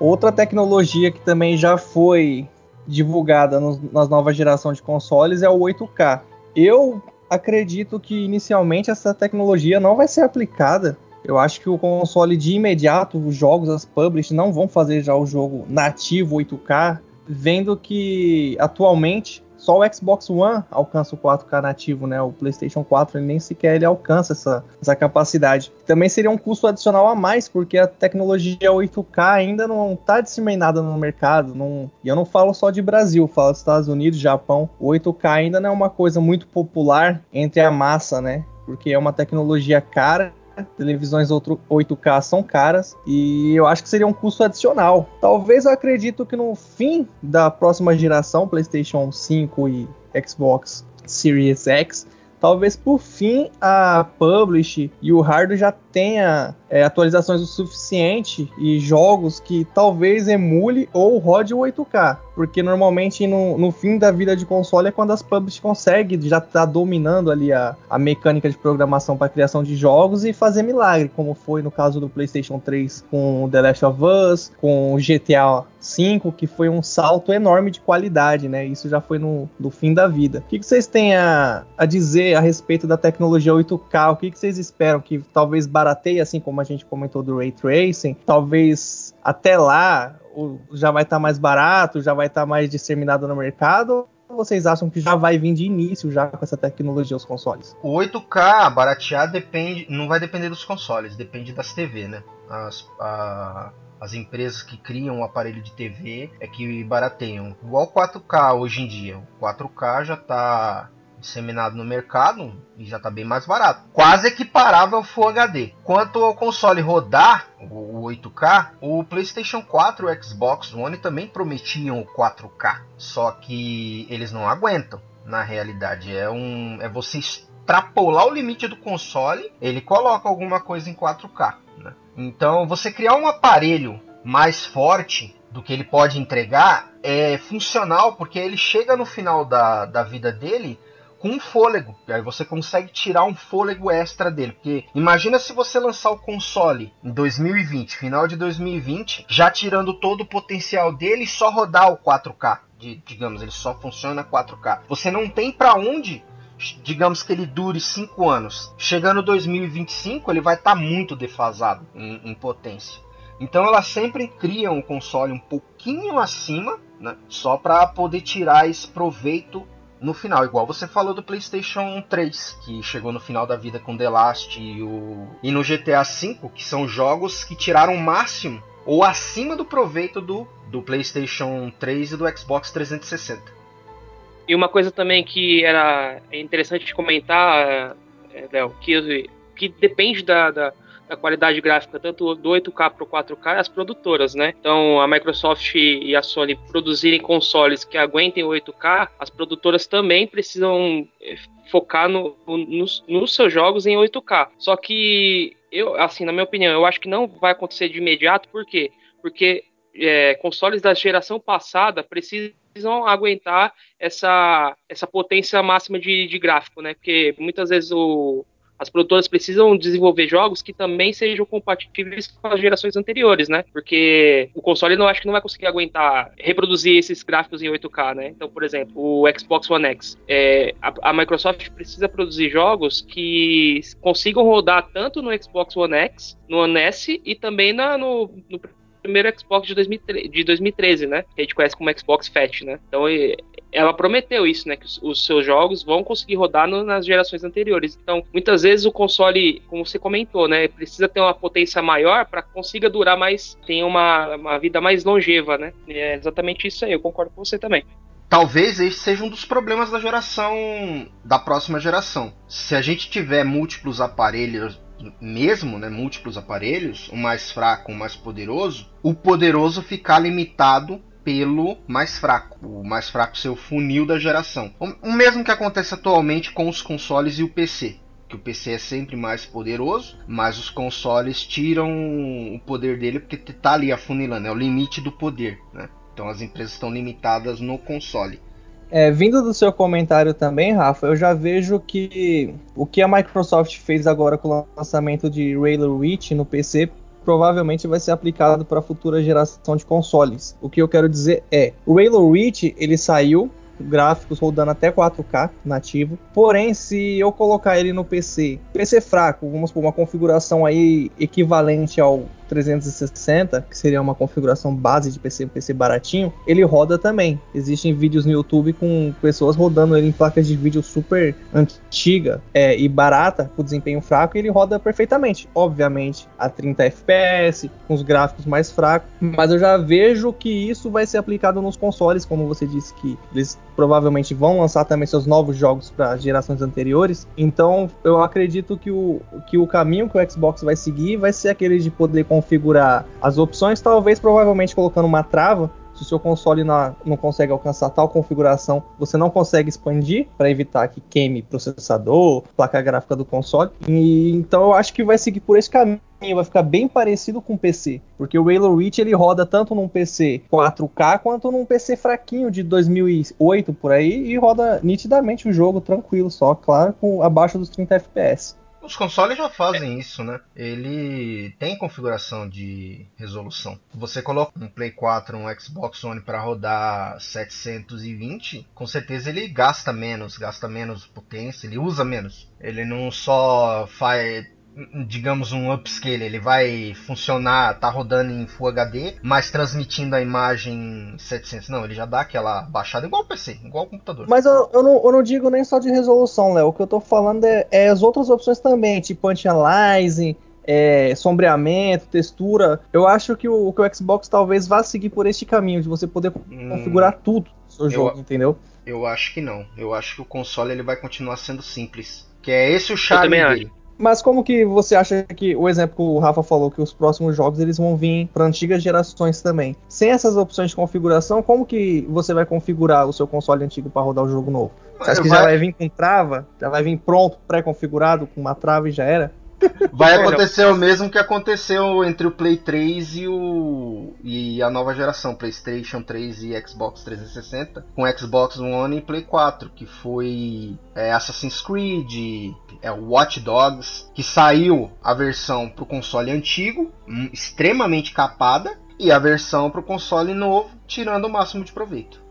Outra tecnologia que também já foi divulgada no, nas novas gerações de consoles é o 8K. Eu acredito que inicialmente essa tecnologia não vai ser aplicada. Eu acho que o console de imediato, os jogos, as publishers não vão fazer já o jogo nativo 8K, vendo que atualmente só o Xbox One alcança o 4K nativo, né? O PlayStation 4 nem sequer ele alcança essa, essa capacidade. Também seria um custo adicional a mais, porque a tecnologia 8K ainda não está disseminada no mercado. Não, e eu não falo só de Brasil, falo dos Estados Unidos, Japão. O 8K ainda não é uma coisa muito popular entre a massa, né? Porque é uma tecnologia cara televisões 8K são caras e eu acho que seria um custo adicional. Talvez eu acredito que no fim da próxima geração, PlayStation 5 e Xbox Series X, talvez por fim a Publish e o hardware já tenha é, atualizações o suficiente e jogos que talvez emule ou rode o 8K. Porque normalmente no, no fim da vida de console é quando as publishers conseguem já estar tá dominando ali a, a mecânica de programação para criação de jogos e fazer milagre, como foi no caso do PlayStation 3 com The Last of Us, com GTA 5, que foi um salto enorme de qualidade, né? Isso já foi no, no fim da vida. O que, que vocês têm a, a dizer a respeito da tecnologia 8K? O que, que vocês esperam que talvez barateie, assim como a gente comentou do Ray Tracing? Talvez até lá já vai estar tá mais barato, já vai estar tá mais disseminado no mercado? Vocês acham que já vai vir de início já com essa tecnologia os consoles? O 8K baratear depende, não vai depender dos consoles, depende das TV, né? As, a, as empresas que criam um aparelho de TV é que barateiam. Igual 4K hoje em dia. O 4K já está disseminado no mercado e já está bem mais barato. Quase equiparável ao Full HD. Quanto ao console rodar, o 8K, o PlayStation 4 e o Xbox One também prometiam o 4K. Só que eles não aguentam. Na realidade, é um é você extrapolar o limite do console, ele coloca alguma coisa em 4K. Né? Então, você criar um aparelho mais forte do que ele pode entregar é funcional, porque ele chega no final da, da vida dele com um fôlego. Aí você consegue tirar um fôlego extra dele. Porque imagina se você lançar o console em 2020, final de 2020, já tirando todo o potencial dele só rodar o 4K. De, digamos, ele só funciona 4K. Você não tem para onde digamos que ele dure 5 anos. Chegando 2025, ele vai estar tá muito defasado em, em, potência. Então elas sempre criam um console um pouquinho acima, né, só para poder tirar esse proveito no final, igual você falou do PlayStation 3, que chegou no final da vida com The Last e, o... e no GTA V, que são jogos que tiraram o máximo ou acima do proveito do, do PlayStation 3 e do Xbox 360. E uma coisa também que era interessante comentar, é, Léo, que, que depende da, da a qualidade gráfica tanto do 8K para o 4K é as produtoras, né? Então a Microsoft e a Sony produzirem consoles que aguentem o 8K, as produtoras também precisam eh, focar no, nos, nos seus jogos em 8K. Só que eu, assim, na minha opinião, eu acho que não vai acontecer de imediato, por quê? Porque é, consoles da geração passada precisam aguentar essa, essa potência máxima de, de gráfico, né? Porque muitas vezes o, as produtoras precisam desenvolver jogos que também sejam compatíveis com as gerações anteriores, né? Porque o console não acho que não vai conseguir aguentar reproduzir esses gráficos em 8K, né? Então, por exemplo, o Xbox One X, é, a, a, Microsoft precisa produzir jogos que consigam rodar tanto no Xbox One X, no One S e também na, no, no primeiro Xbox de, 2013, de 2013, né? Que a gente conhece como Xbox Fat, né? Então ela prometeu isso, né? Que os, seus jogos vão conseguir rodar no, nas gerações anteriores. Então, muitas vezes o console, como você comentou, né? Precisa ter uma potência maior para consiga durar mais, tenha uma, uma vida mais longeva, né? É exatamente isso aí, eu concordo com você também. Talvez esse seja um dos problemas da geração da próxima geração. Se a gente tiver múltiplos aparelhos mesmo, né, múltiplos aparelhos, o mais fraco, o mais poderoso, o poderoso ficar limitado pelo mais fraco, o mais fraco ser o funil da geração. O mesmo que acontece atualmente com os consoles e o PC. Que o PC é sempre mais poderoso, mas os consoles tiram o poder dele porque tá ali afunilando, é o limite do poder. Né? Então as empresas estão limitadas no console. É, vindo do seu comentário também, Rafa, eu já vejo que o que a Microsoft fez agora com o lançamento de Halo Reach no PC provavelmente vai ser aplicado para a futura geração de consoles. O que eu quero dizer é, o Halo Reach ele saiu gráficos rodando até 4K nativo. Porém, se eu colocar ele no PC, PC fraco, vamos por uma configuração aí equivalente ao 360, que seria uma configuração base de PC, um PC baratinho, ele roda também. Existem vídeos no YouTube com pessoas rodando ele em placas de vídeo super antiga é, e barata, com desempenho fraco, e ele roda perfeitamente. Obviamente, a 30 FPS, com os gráficos mais fracos, mas eu já vejo que isso vai ser aplicado nos consoles, como você disse que eles provavelmente vão lançar também seus novos jogos para gerações anteriores. Então, eu acredito que o, que o caminho que o Xbox vai seguir vai ser aquele de poder configurar as opções, talvez provavelmente colocando uma trava se o seu console não, não consegue alcançar tal configuração, você não consegue expandir para evitar que queime processador, placa gráfica do console. E, então eu acho que vai seguir por esse caminho vai ficar bem parecido com o PC, porque o Halo Reach ele roda tanto num PC 4K quanto num PC fraquinho de 2008 por aí e roda nitidamente o jogo tranquilo, só claro com abaixo dos 30 FPS. Os consoles já fazem isso, né? Ele tem configuração de resolução. Você coloca um Play 4, um Xbox One para rodar 720, com certeza ele gasta menos, gasta menos potência, ele usa menos. Ele não só faz digamos, um upscale. Ele vai funcionar, tá rodando em Full HD, mas transmitindo a imagem 700. Não, ele já dá aquela baixada igual o PC, igual o computador. Mas eu, eu, não, eu não digo nem só de resolução, Léo. O que eu tô falando é, é as outras opções também, tipo anti-aliasing, é, sombreamento, textura. Eu acho que o, que o Xbox talvez vá seguir por este caminho, de você poder hum, configurar tudo no seu jogo, entendeu? Eu acho que não. Eu acho que o console ele vai continuar sendo simples. Que é esse o charme dele. Acho. Mas como que você acha que o exemplo que o Rafa falou que os próximos jogos eles vão vir para antigas gerações também? Sem essas opções de configuração, como que você vai configurar o seu console antigo para rodar o jogo novo? Você acha que vai... já vai vir com trava? Já vai vir pronto, pré-configurado com uma trava e já era? Vai acontecer o mesmo que aconteceu entre o Play 3 e o e a nova geração, PlayStation 3 e Xbox 360, com Xbox One e Play 4, que foi é, Assassin's Creed, é o Watch Dogs, que saiu a versão para o console antigo, hum, extremamente capada, e a versão para o console novo, tirando o máximo de proveito.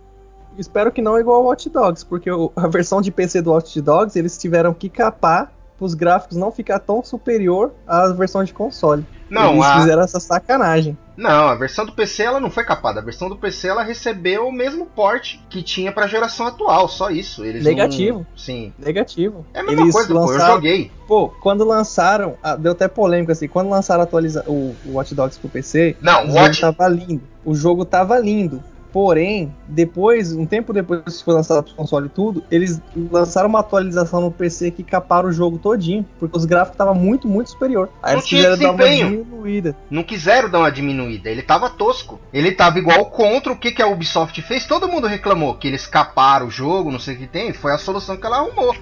Espero que não igual ao Watch Dogs, porque a versão de PC do Watch Dogs eles tiveram que capar os gráficos não ficar tão superior à versão de console. Não, Eles a... fizeram essa sacanagem. Não, a versão do PC ela não foi capada. A versão do PC ela recebeu o mesmo porte que tinha para a geração atual, só isso. Eles Negativo. Não... Sim. Negativo. É a mesma Eles coisa, lançaram... pô, eu joguei. Pô, quando lançaram, deu até polêmica assim, quando lançaram atualiza... o, o Watch Dogs pro PC, não, o Watch... jogo tava lindo. O jogo tava lindo. Porém, depois, um tempo depois que foi lançado o console e tudo, eles lançaram uma atualização no PC que caparam o jogo todinho, porque os gráficos estavam muito, muito superior. Aí não eles quiseram dar uma diminuída. Não quiseram dar uma diminuída, ele tava tosco. Ele tava igual contra o que, que a Ubisoft fez, todo mundo reclamou que eles caparam o jogo, não sei o que tem, foi a solução que ela arrumou.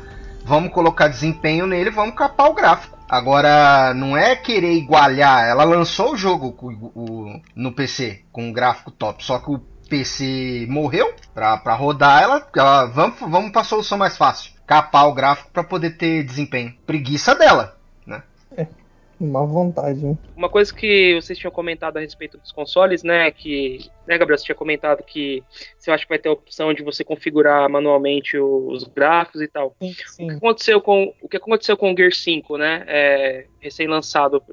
Vamos colocar desempenho nele, vamos capar o gráfico. Agora, não é querer igualar. Ela lançou o jogo o, o, no PC com um gráfico top, só que o PC morreu para rodar ela, ela vamos, vamos para a solução mais fácil. Capar o gráfico para poder ter desempenho. Preguiça dela, né? É, má vontade. Hein? Uma coisa que vocês tinham comentado a respeito dos consoles, né, que né, Gabriel? Você tinha comentado que você acha que vai ter a opção de você configurar manualmente os gráficos e tal. Sim, sim. O, que aconteceu com, o que aconteceu com o Gear 5, né? É, recém-lançado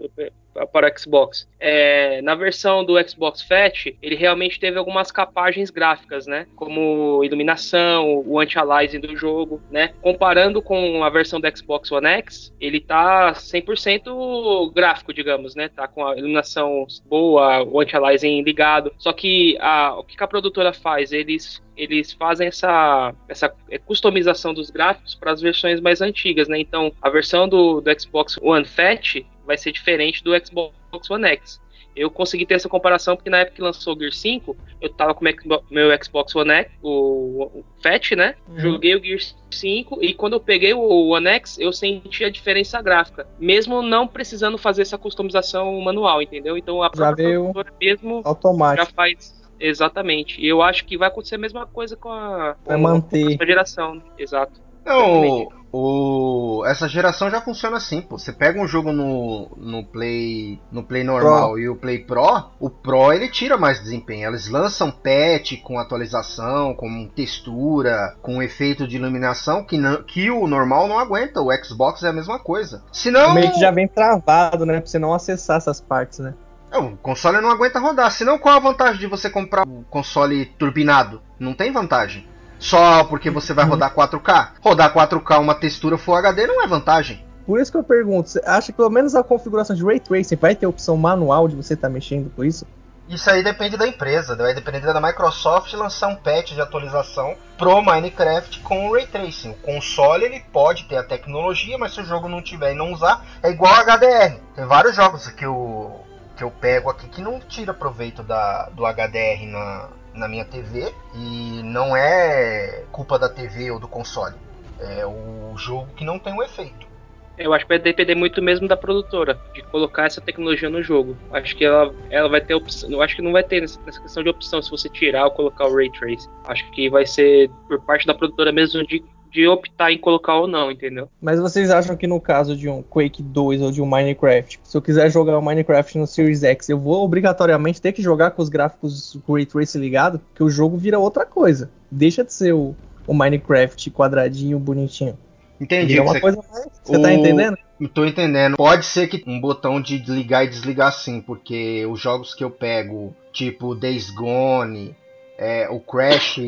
para o Xbox. É, na versão do Xbox Fat, ele realmente teve algumas capagens gráficas, né? Como iluminação, o anti-aliasing do jogo, né? Comparando com a versão do Xbox One X, ele tá 100% gráfico, digamos, né? Tá com a iluminação boa, o anti-aliasing ligado. Só que a, o que a produtora faz? Eles eles fazem essa, essa customização dos gráficos para as versões mais antigas, né? Então, a versão do, do Xbox One Fat vai ser diferente do Xbox One X. Eu consegui ter essa comparação porque na época que lançou o Gear 5, eu tava com o meu Xbox One X, o, o Fat, né? Uhum. Joguei o Gear 5 e quando eu peguei o One X, eu senti a diferença gráfica, mesmo não precisando fazer essa customização manual, entendeu? Então a própria produtora mesmo automático. já faz exatamente. E eu acho que vai acontecer a mesma coisa com a, com manter. a geração, exato. Não, o, essa geração já funciona assim, pô. Você pega um jogo no, no Play no Play normal Pro. e o Play Pro, o Pro ele tira mais desempenho. Eles lançam patch com atualização, com textura, com efeito de iluminação que, não, que o normal não aguenta. O Xbox é a mesma coisa. Senão... Meio que já vem travado, né? Pra você não acessar essas partes, né? o console não aguenta rodar. Senão, qual a vantagem de você comprar um console turbinado? Não tem vantagem. Só porque você vai rodar 4K. Rodar 4K uma textura Full HD não é vantagem. Por isso que eu pergunto, você acha que pelo menos a configuração de Ray Tracing vai ter opção manual de você estar tá mexendo com isso? Isso aí depende da empresa, vai depender da Microsoft lançar um patch de atualização pro Minecraft com o Ray Tracing. O console ele pode ter a tecnologia, mas se o jogo não tiver e não usar, é igual HDR. Tem vários jogos que eu, que eu pego aqui que não tira proveito da, do HDR na, na minha TV e não é culpa da TV ou do console. É o jogo que não tem o efeito. Eu acho que vai depender muito mesmo da produtora, de colocar essa tecnologia no jogo. Acho que ela, ela vai ter opção. Eu acho que não vai ter nessa, questão de opção se você tirar ou colocar o Ray Trace. Acho que vai ser por parte da produtora mesmo de de optar em colocar ou não, entendeu? Mas vocês acham que no caso de um Quake 2 ou de um Minecraft, se eu quiser jogar o Minecraft no Series X, eu vou obrigatoriamente ter que jogar com os gráficos Ray Trace ligado, que o jogo vira outra coisa. Deixa de ser o, o Minecraft quadradinho, bonitinho. Entendi. É uma você... coisa mais... Você tá o... tá entendendo? Tô entendendo. Pode ser que um botão de ligar e desligar sim, porque os jogos que eu pego, tipo Days Gone, é, o Crash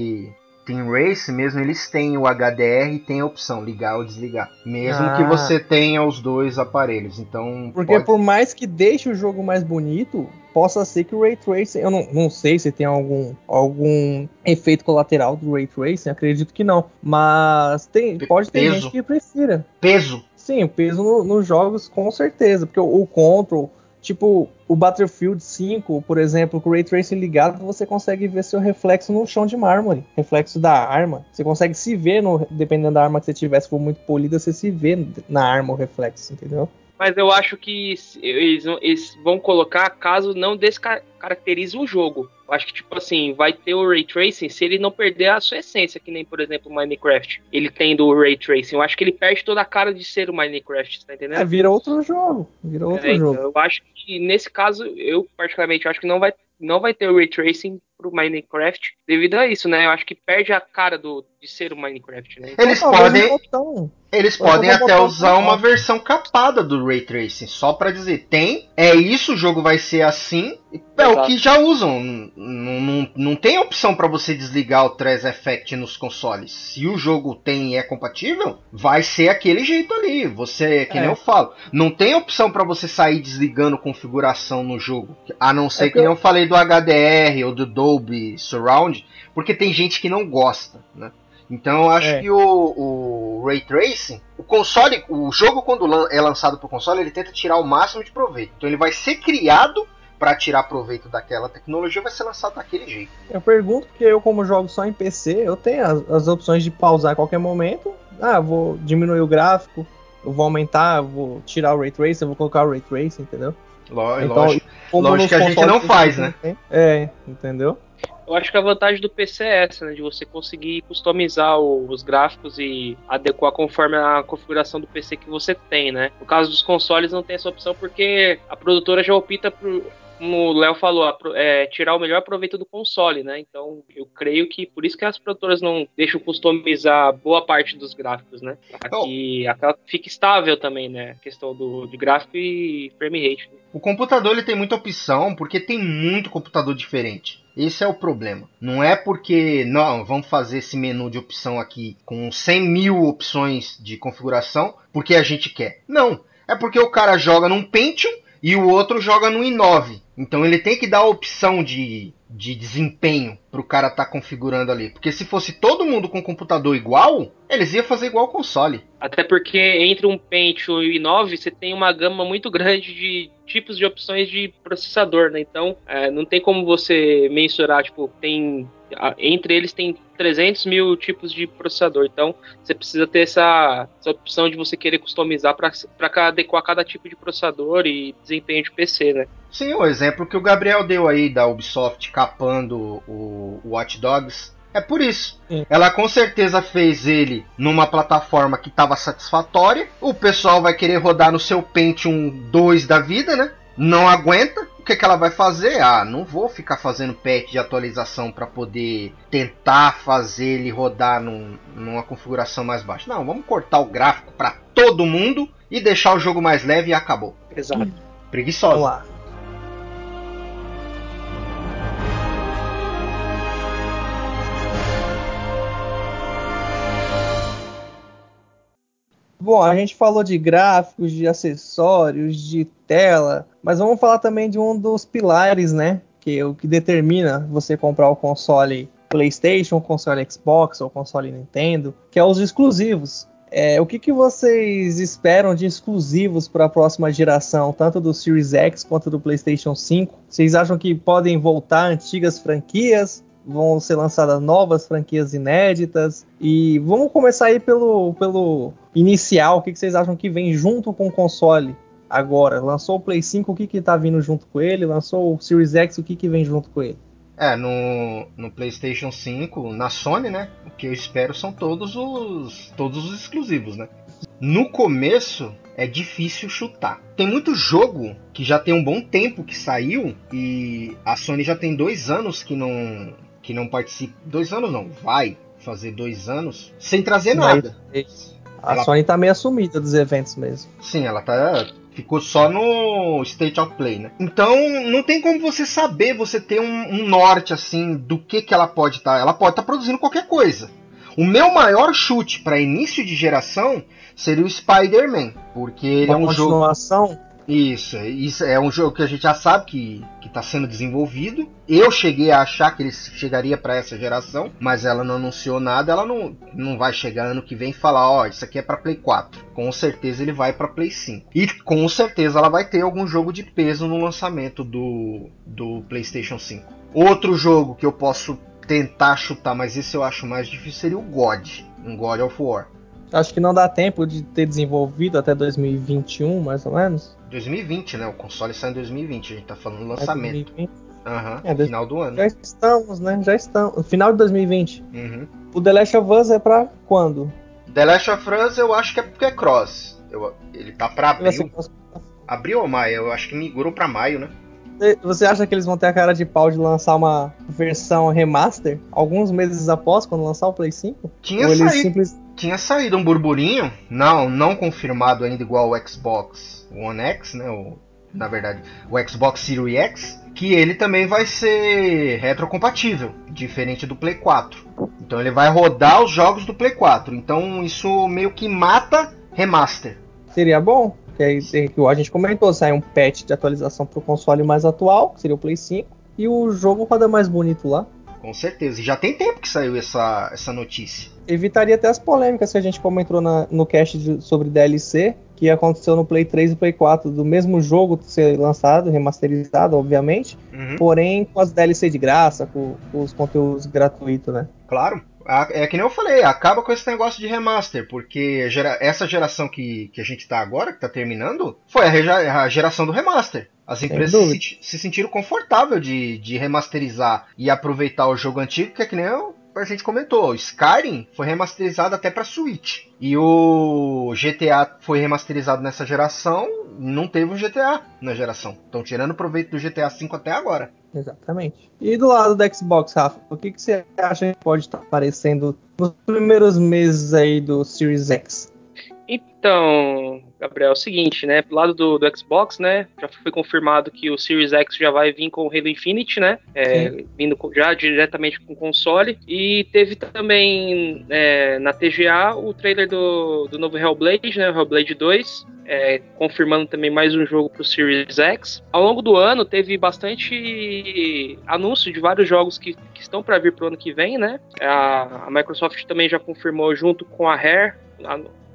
Team Race mesmo, eles têm o HDR e tem a opção ligar ou desligar. Mesmo ah. que você tenha os dois aparelhos. Então. Porque pode... por mais que deixe o jogo mais bonito, possa ser que o Ray Tracing. Eu não, não sei se tem algum, algum efeito colateral do Ray Tracing, acredito que não. Mas tem, pode ter peso. gente que prefira. Peso. Sim, o peso no, nos jogos, com certeza. Porque o, o Control Tipo, o Battlefield 5, por exemplo, com o Ray Tracing ligado, você consegue ver seu reflexo no chão de mármore, reflexo da arma. Você consegue se ver, no, dependendo da arma que você tiver, se for muito polida, você se vê na arma o reflexo, entendeu? mas eu acho que eles, eles vão colocar caso não descaracterize o jogo. Eu acho que, tipo assim, vai ter o Ray Tracing se ele não perder a sua essência, que nem, por exemplo, o Minecraft. Ele tendo o Ray Tracing. Eu acho que ele perde toda a cara de ser o Minecraft, tá entendendo? É, vira outro jogo. Vira outro é, jogo. Então, eu acho que, nesse caso, eu particularmente acho que não vai, não vai ter o Ray Tracing pro Minecraft devido a isso, né? Eu acho que perde a cara do, de ser o Minecraft, né? Eles então, podem. Eles podem até usar uma versão capada do Ray Tracing, só para dizer, tem, é isso, o jogo vai ser assim. É Exato. o que já usam. Não, não, não tem opção para você desligar o 3 Effect nos consoles. Se o jogo tem e é compatível, vai ser aquele jeito ali. Você, que é. nem eu falo, não tem opção para você sair desligando configuração no jogo. A não ser é que, que eu... eu falei do HDR ou do Dolby Surround, porque tem gente que não gosta, né? Então eu acho é. que o, o, Ray Tracing, o console, o jogo quando é lançado para o console, ele tenta tirar o máximo de proveito. Então ele vai ser criado para tirar proveito daquela tecnologia, vai ser lançado daquele jeito. Eu pergunto porque eu como jogo só em PC, eu tenho as, as opções de pausar a qualquer momento. Ah, vou diminuir o gráfico, eu vou aumentar, eu vou tirar o Ray Tracing, eu vou colocar o Ray Tracing, entendeu? Lógico, então, lógico, lógico que a gente não faz, né? É, entendeu? Eu acho que a vantagem do PC é essa, né? De você conseguir customizar os gráficos e adequar conforme a configuração do PC que você tem, né? No caso dos consoles não tem essa opção porque a produtora já opta por como o Léo falou, é, tirar o melhor proveito do console, né? Então, eu creio que por isso que as produtoras não deixam customizar boa parte dos gráficos, né? Para que aquela fique estável também, né? A questão do, de gráfico e frame rate. Né? O computador ele tem muita opção porque tem muito computador diferente. Esse é o problema. Não é porque, não, vamos fazer esse menu de opção aqui com 100 mil opções de configuração porque a gente quer. Não. É porque o cara joga num Pentium e o outro joga no i9. Então ele tem que dar a opção de, de desempenho para o cara estar tá configurando ali. Porque se fosse todo mundo com computador igual, eles iam fazer igual o console. Até porque entre um Pentium e o i9 você tem uma gama muito grande de tipos de opções de processador, né? Então é, não tem como você mensurar, tipo, tem entre eles tem 300 mil tipos de processador. Então, você precisa ter essa, essa opção de você querer customizar para adequar cada tipo de processador e desempenho de PC, né? Sim, o exemplo que o Gabriel deu aí da Ubisoft capando o, o Watch Dogs é por isso. Sim. Ela com certeza fez ele numa plataforma que estava satisfatória. O pessoal vai querer rodar no seu Pentium 2 da vida, né? Não aguenta que, que ela vai fazer? Ah, não vou ficar fazendo patch de atualização para poder tentar fazer ele rodar num, numa configuração mais baixa. Não, vamos cortar o gráfico para todo mundo e deixar o jogo mais leve e acabou. Exato. Preguiçosa. Vamos lá. Bom, a gente falou de gráficos, de acessórios, de tela, mas vamos falar também de um dos pilares, né? Que é o que determina você comprar o console PlayStation, o console Xbox ou o console Nintendo, que é os exclusivos. É, o que, que vocês esperam de exclusivos para a próxima geração, tanto do Series X quanto do PlayStation 5? Vocês acham que podem voltar antigas franquias? Vão ser lançadas novas franquias inéditas. E vamos começar aí pelo, pelo inicial. O que, que vocês acham que vem junto com o console agora? Lançou o Play 5, o que, que tá vindo junto com ele? Lançou o Series X, o que, que vem junto com ele? É, no, no PlayStation 5, na Sony, né? O que eu espero são todos os todos os exclusivos, né? No começo é difícil chutar. Tem muito jogo que já tem um bom tempo que saiu e a Sony já tem dois anos que não que não participa. Dois anos não, vai fazer dois anos sem trazer nada. A ela... Sony tá meio assumida dos eventos mesmo. Sim, ela tá. Ficou só no State of Play, né? Então não tem como você saber, você ter um, um norte assim do que, que ela pode estar. Tá. Ela pode estar tá produzindo qualquer coisa. O meu maior chute para início de geração seria o Spider-Man, porque ele Uma é um continuação? Isso, isso é um jogo que a gente já sabe que está sendo desenvolvido. Eu cheguei a achar que ele chegaria para essa geração, mas ela não anunciou nada. Ela não, não vai chegar ano que vem e falar: Ó, oh, isso aqui é para Play 4. Com certeza ele vai para Play 5. E com certeza ela vai ter algum jogo de peso no lançamento do, do PlayStation 5. Outro jogo que eu posso tentar chutar, mas esse eu acho mais difícil, seria o God, um God of War. Acho que não dá tempo de ter desenvolvido até 2021, mais ou menos. 2020, né? O console sai em 2020, a gente tá falando lançamento. Aham, uhum, é, final do ano. Já estamos, né? Já estamos. Final de 2020. Uhum. O The Last of Us é pra quando? The Last of Us eu acho que é porque é cross. Eu, ele tá pra abril. Abril ou maio? Eu acho que migrou pra maio, né? Você acha que eles vão ter a cara de pau de lançar uma versão remaster alguns meses após quando lançar o Play 5? Tinha Ou saído, simples... tinha saído um burburinho, não, não confirmado ainda igual o Xbox One X, né? O, na verdade, o Xbox Series X, que ele também vai ser retrocompatível, diferente do Play 4. Então ele vai rodar os jogos do Play 4. Então isso meio que mata remaster. Seria bom? que, a gente comentou, sai um patch de atualização para o console mais atual, que seria o Play 5, e o jogo roda mais bonito lá. Com certeza, e já tem tempo que saiu essa, essa notícia. Evitaria até as polêmicas que a gente comentou na, no cast de, sobre DLC, que aconteceu no Play 3 e Play 4, do mesmo jogo ser lançado, remasterizado, obviamente, uhum. porém com as DLC de graça, com, com os conteúdos gratuitos, né? Claro. É que nem eu falei, acaba com esse negócio de remaster, porque gera, essa geração que, que a gente tá agora, que tá terminando, foi a, a geração do remaster. As empresas se, se, sentiram confortável de, de remasterizar e aproveitar o jogo antigo, que é que nem eu, a gente comentou, Skyrim foi remasterizado até para Switch. E o GTA foi remasterizado nessa geração, não teve o GTA na geração. Estão tirando proveito do GTA V até agora. Exatamente. E do lado do Xbox, Rafa, o que, que você acha que pode estar aparecendo nos primeiros meses aí do Series X? Então, Gabriel, é o seguinte, né? Do lado do, do, Xbox, né? Já foi confirmado que o Series X já vai vir com o Halo Infinite, né? É, vindo já diretamente com o console. E teve também é, na TGA o trailer do, do novo Hellblade, né? O Hellblade 2. É, confirmando também mais um jogo para o Series X. Ao longo do ano teve bastante anúncio de vários jogos que, que estão para vir para o ano que vem, né? A, a Microsoft também já confirmou junto com a Rare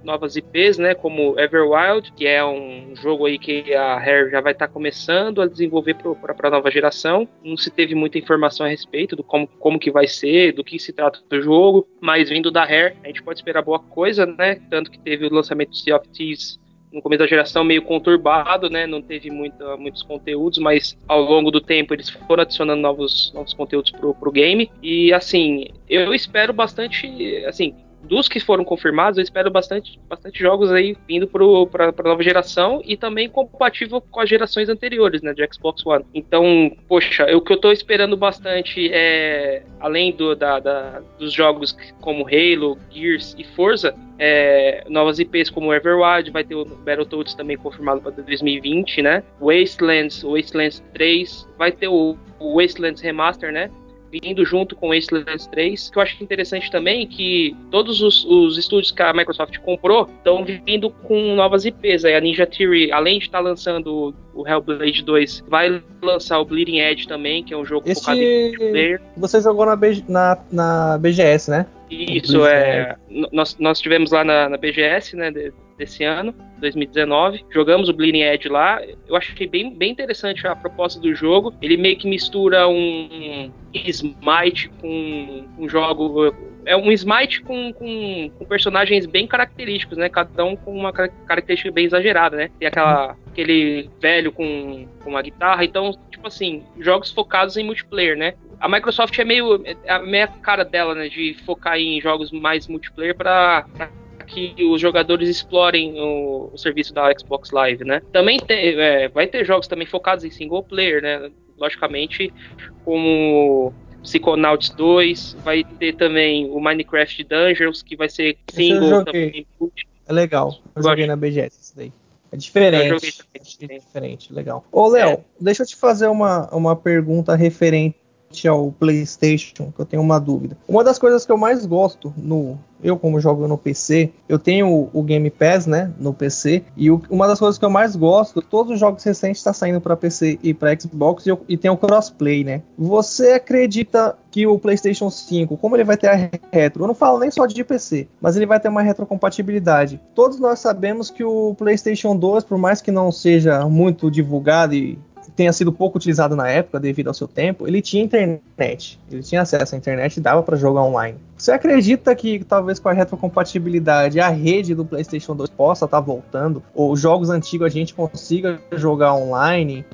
novas IPs, né, como Everwild, que é um jogo aí que a Rare já vai estar tá começando a desenvolver para a nova geração. Não se teve muita informação a respeito do como, como que vai ser, do que se trata do jogo, mas vindo da Rare, a gente pode esperar boa coisa, né? Tanto que teve o lançamento de Sea of Thieves no começo da geração meio conturbado, né? Não teve muita, muitos conteúdos, mas ao longo do tempo eles foram adicionando novos, novos conteúdos pro, pro game. E assim, eu espero bastante, assim, dos que foram confirmados, eu espero bastante, bastante jogos aí vindo para a nova geração e também compatível com as gerações anteriores, né, de Xbox One. Então, poxa, o que eu estou esperando bastante é, além do, da, da, dos jogos como Halo, Gears e Forza, é, novas IPs como Everwild, vai ter o Battletoads também confirmado para 2020, né? Wastelands, Wastelands 3, vai ter o, o Wastelands Remaster, né? Vindo junto com Wastelands 3. Que eu acho interessante também é que todos os, os estúdios que a Microsoft comprou estão vindo com novas IPs. Aí a Ninja Theory, além de estar tá lançando o Hellblade 2, vai lançar o Bleeding Edge também, que é um jogo Esse... focado em player. Você jogou na, B... na, na BGS, né? Isso, é. Nós, nós tivemos lá na, na BGS, né, de, desse ano, 2019. Jogamos o Bleeding Edge lá. Eu achei bem, bem interessante a proposta do jogo. Ele meio que mistura um, Smite com um jogo. É um Smite com, com, com, personagens bem característicos, né? Cada um com uma característica bem exagerada, né? Tem aquela, aquele velho com, com uma guitarra. Então, tipo assim, jogos focados em multiplayer, né? a Microsoft é meio é a meia cara dela, né, de focar em jogos mais multiplayer para que os jogadores explorem o, o, serviço da Xbox Live, né? Também tem, é, vai ter jogos também focados em single player, né? Logicamente, como Psychonauts 2, vai ter também o Minecraft Dungeons, que vai ser single também. É legal. Eu joguei na BGS isso daí. É diferente. É diferente, legal. Ô, Léo, é. deixa eu te fazer uma, uma pergunta referente ao PlayStation, que eu tenho uma dúvida. Uma das coisas que eu mais gosto no eu como jogo no PC, eu tenho o, Game Pass, né, no PC, e o, uma das coisas que eu mais gosto, todos os jogos recentes estão tá saindo para PC e para Xbox e, e, tem o crossplay, né? Você acredita que o PlayStation 5, como ele vai ter a retro, eu não falo nem só de PC, mas ele vai ter uma retrocompatibilidade. Todos nós sabemos que o PlayStation 2, por mais que não seja muito divulgado e tenha sido pouco utilizado na época devido ao seu tempo, ele tinha internet. Ele tinha acesso à internet e dava para jogar online. Você acredita que talvez com a retrocompatibilidade a rede do PlayStation 2 possa estar tá voltando? Ou jogos antigos a gente consiga jogar online?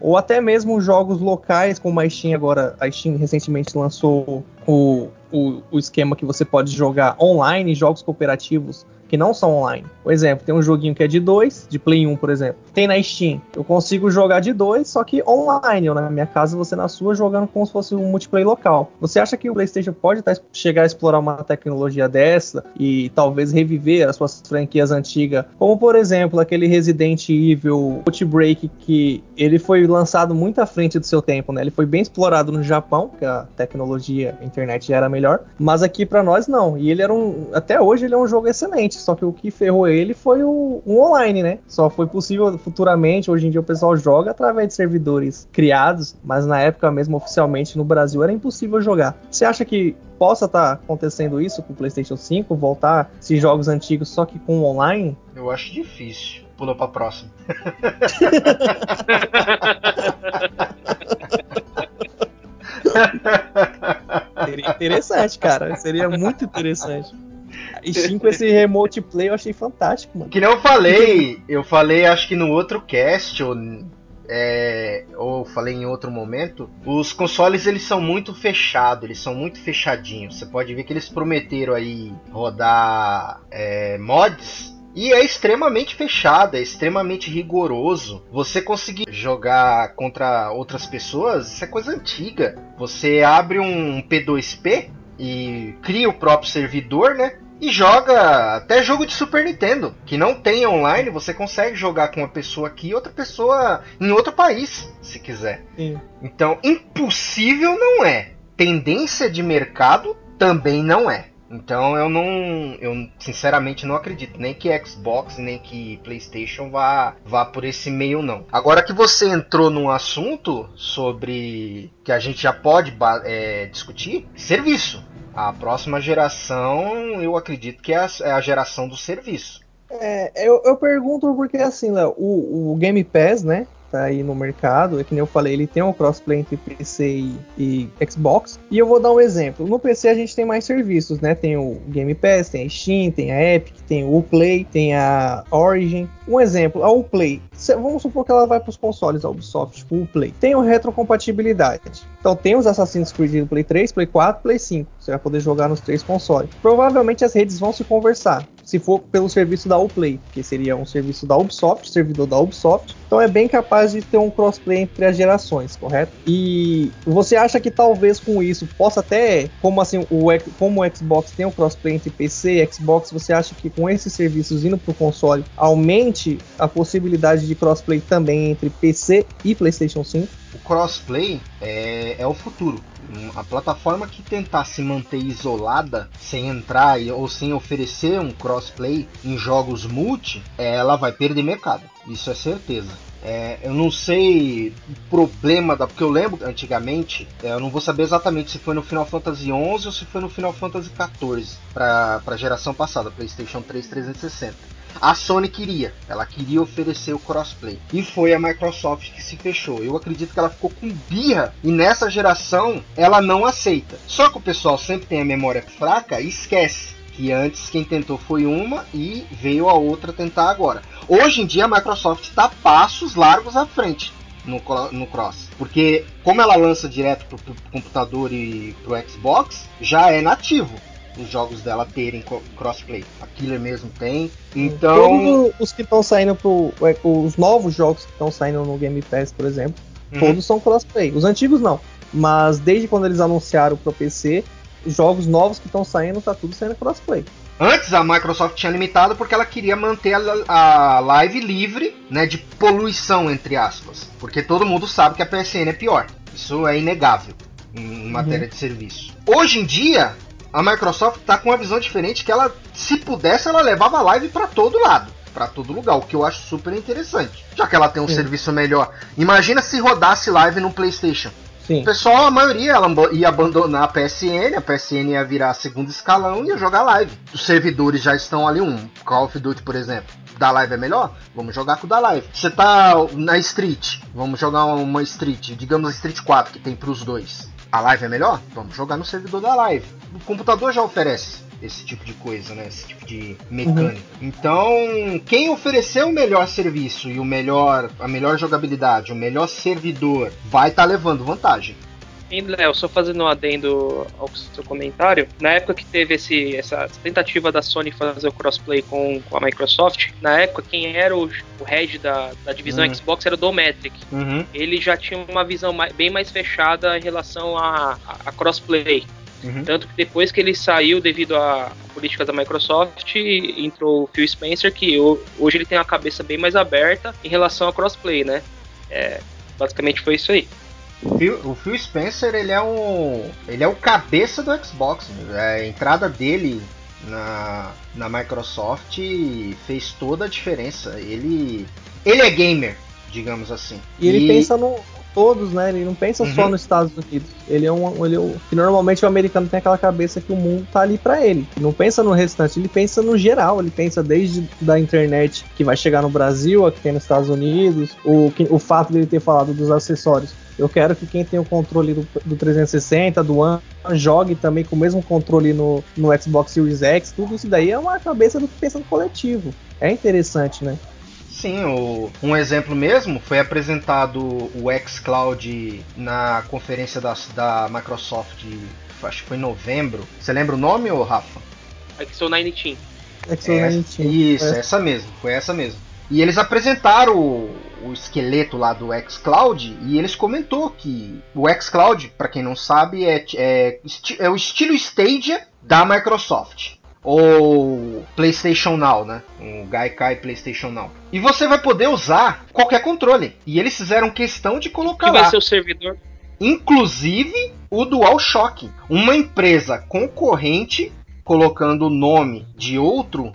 Ou até mesmo jogos locais, como a Steam agora, a Steam recentemente lançou o, o, o esquema que você pode jogar online, jogos cooperativos que não são online. Por exemplo, tem um joguinho que é de 2, de Play 1, por exemplo. Tem na Steam. Eu consigo jogar de 2, só que online. Eu na minha casa, você na sua, jogando como se fosse um multiplayer local. Você acha que o PlayStation pode tá, chegar a explorar uma tecnologia dessa e talvez reviver as suas franquias antigas? Como, por exemplo, aquele Resident Evil Outbreak, que ele foi lançado muito à frente do seu tempo, né? Ele foi bem explorado no Japão, que a tecnologia, a internet já era melhor. Mas aqui para nós, não. E ele era um. Até hoje, ele é um jogo excelente só que o que ferrou ele foi o, o, online, né? Só foi possível futuramente, hoje em dia o pessoal joga através de servidores criados, mas na época mesmo oficialmente no Brasil era impossível jogar. Você acha que possa estar tá acontecendo isso com o PlayStation 5, voltar esses jogos antigos só que com online? Eu acho difícil. Pula pra próxima. Seria interessante, cara. Seria muito interessante. E Steam com esse remote play eu achei fantástico, mano. Que nem eu falei, eu falei acho que no outro cast, ou é, ou falei em outro momento, os consoles eles são muito fechados, eles são muito fechadinhos. Você pode ver que eles prometeram aí rodar é, mods e é extremamente fechado, é extremamente rigoroso. Você conseguir jogar contra outras pessoas, isso é coisa antiga. Você abre um P2P e cria o próprio servidor, né? E joga até jogo de Super Nintendo, que não tem online, você consegue jogar com uma pessoa aqui e outra pessoa em outro país, se quiser. Sim. Então, impossível não é. Tendência de mercado também não é. Então eu não, eu sinceramente não acredito nem que Xbox nem que PlayStation vá vá por esse meio não. Agora que você entrou num assunto sobre que a gente já pode é, discutir, serviço. A próxima geração, eu acredito que é a, é a geração do serviço. É, eu, eu pergunto porque assim, Léo, o, o Game Pass, né? Tá aí no mercado, é que nem eu falei, ele tem um crossplay entre PC e, e, Xbox. E eu vou dar um exemplo. No PC a gente tem mais serviços, né? Tem o Game Pass, tem a Steam, tem a Epic, tem o Play, tem a Origin. Um exemplo, a Uplay. Vamos supor que ela vai para os consoles da Ubisoft, tipo o Play. Tem o retrocompatibilidade. Então tem os Assassin's Creed do Play 3, Play 4, Play 5. Você vai poder jogar nos três consoles. Provavelmente as redes vão se conversar se for pelo serviço da Uplay, que seria um serviço da Ubisoft, servidor da Ubisoft. Então é bem capaz de ter um crossplay entre as gerações, correto? E você acha que talvez com isso possa até, como assim, o, como o Xbox tem um crossplay entre PC e Xbox, você acha que com esses serviços indo para o console aumente a possibilidade de crossplay também entre PC e PlayStation 5? O crossplay é, é o futuro. A plataforma que tentar se manter isolada, sem entrar ou sem oferecer um crossplay em jogos multi, ela vai perder mercado. Isso é certeza. É, eu não sei o problema da. Porque eu lembro antigamente, é, eu não vou saber exatamente se foi no Final Fantasy XI ou se foi no Final Fantasy XIV para a geração passada, PlayStation 3 360 a Sony queria. Ela queria oferecer o crossplay. E foi a Microsoft que se fechou. Eu acredito que ela ficou com birra e nessa geração ela não aceita. Só que o pessoal sempre tem a memória fraca e esquece que antes quem tentou foi uma e veio a outra tentar agora. Hoje em dia a Microsoft está passos largos à frente no, no Cross. Porque como ela lança direto para o computador e para o Xbox, já é nativo os jogos dela terem crossplay. A Killer mesmo tem. Então. Todos os que estão saindo pro. É, os novos jogos que estão saindo no Game Pass, por exemplo, uhum. todos são crossplay. Os antigos não. Mas desde quando eles anunciaram pro PC, os jogos novos que estão saindo, tá tudo saindo crossplay. Antes a Microsoft tinha limitado porque ela queria manter a, a, live livre, né, de poluição entre aspas, porque todo mundo sabe que a PSN é pior. Isso é inegável em matéria uhum. de serviço. Hoje em dia, a Microsoft tá com uma visão diferente que ela, se pudesse, ela levava a live para todo lado, para todo lugar, o que eu acho super interessante. Já que ela tem um Sim. serviço melhor. Imagina se rodasse live no PlayStation. Sim. O pessoal, a maioria, ela ia abandonar a PSN, a PSN ia virar segundo escalão e ia jogar live. Os servidores já estão ali, um Call of Duty, por exemplo. Da live é melhor? Vamos jogar com o da live. Você tá na Street, vamos jogar uma Street, digamos a Street 4 que tem pros dois. A live é melhor? Vamos jogar no servidor da live. O computador já oferece esse tipo de coisa, né? Esse tipo de mecânica. Uhum. Então, quem oferecer o melhor serviço e o melhor, a melhor jogabilidade, o melhor servidor, vai estar tá levando vantagem. E Léo, só fazendo um adendo ao seu comentário, na época que teve esse, essa tentativa da Sony fazer o crossplay com, com a Microsoft, na época quem era o, o head da, da divisão uhum. Xbox era o Dometric. Uhum. Ele já tinha uma visão mais, bem mais fechada em relação a, a, a crossplay. Uhum. Tanto que depois que ele saiu devido à política da Microsoft, entrou o Phil Spencer, que hoje ele tem uma cabeça bem mais aberta em relação a crossplay, né? É, basicamente foi isso aí. O Phil, o Phil Spencer, ele é um. Ele é o cabeça do Xbox. A entrada dele na, na Microsoft fez toda a diferença. Ele. Ele é gamer, digamos assim. E ele e... pensa no todos, né? Ele não pensa uhum. só nos Estados Unidos. Ele é um, ele é um, que normalmente o americano tem aquela cabeça que o mundo tá ali para ele. Não pensa no restante, ele pensa no geral. Ele pensa desde da internet que vai chegar no Brasil, a que tem nos Estados Unidos, o, o fato dele ter falado dos acessórios eu quero que quem tem o controle do, do 360, do One, jogue também com o mesmo controle no, no Xbox Series X. Tudo isso daí é uma cabeça do que pensa no coletivo. É interessante, né? Sim, o, um exemplo mesmo foi apresentado o xCloud na conferência da, da Microsoft, acho que foi em novembro. Você lembra o nome, ou Rafa? Exo9 Team. Exo9 Team. Isso, é. essa mesmo, foi essa mesmo. E eles apresentaram o, o esqueleto lá do xCloud e eles comentou que o xCloud, para quem não sabe, é, é, é o estilo Stadia da Microsoft ou PlayStation Now, né? O Gaikai PlayStation Now. E você vai poder usar qualquer controle. E eles fizeram questão de colocar que lá. vai ser o servidor? Inclusive o DualShock, uma empresa concorrente colocando o nome de outro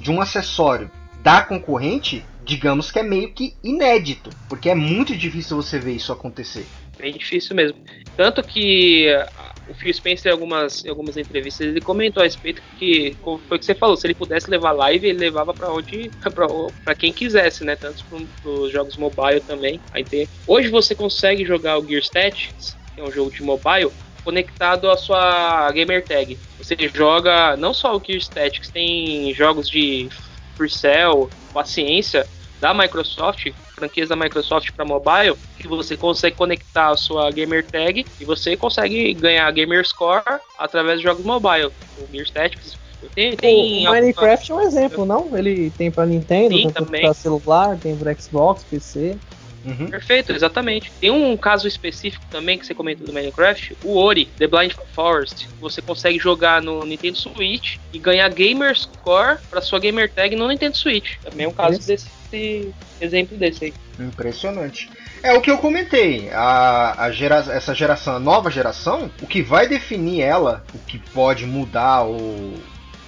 de um acessório da concorrente, digamos que é meio que inédito, porque é muito difícil você ver isso acontecer. Bem difícil mesmo. Tanto que o Phil Spencer, em algumas, em algumas entrevistas, ele comentou a respeito que, como foi o que você falou, se ele pudesse levar live, ele levava para onde, para quem quisesse, né? Tanto para os jogos mobile também. Aí tem, hoje você consegue jogar o Gear Tactics, que é um jogo de mobile, conectado à sua gamer tag. Você joga não só o Gear Tactics, tem jogos de Free Cell, Paciência, da Microsoft, franquias da Microsoft para mobile, que você consegue conectar a sua gamer tag e você consegue ganhar gamer score através de jogos mobile. O Gear Tactics tem, tem o Minecraft alguma... é um exemplo, não? Ele tem para Nintendo, Sim, tem para celular, tem para Xbox, PC. Uhum. Perfeito, exatamente. Tem um caso específico também que você comentou do Minecraft, o Ori, The Blind Forest. Você consegue jogar no Nintendo Switch e ganhar Gamer Score para sua gamer tag no Nintendo Switch. Também é um caso desse exemplo desse aí. Impressionante. É o que eu comentei. A, a gera, essa geração, a nova geração, o que vai definir ela, o que pode mudar ou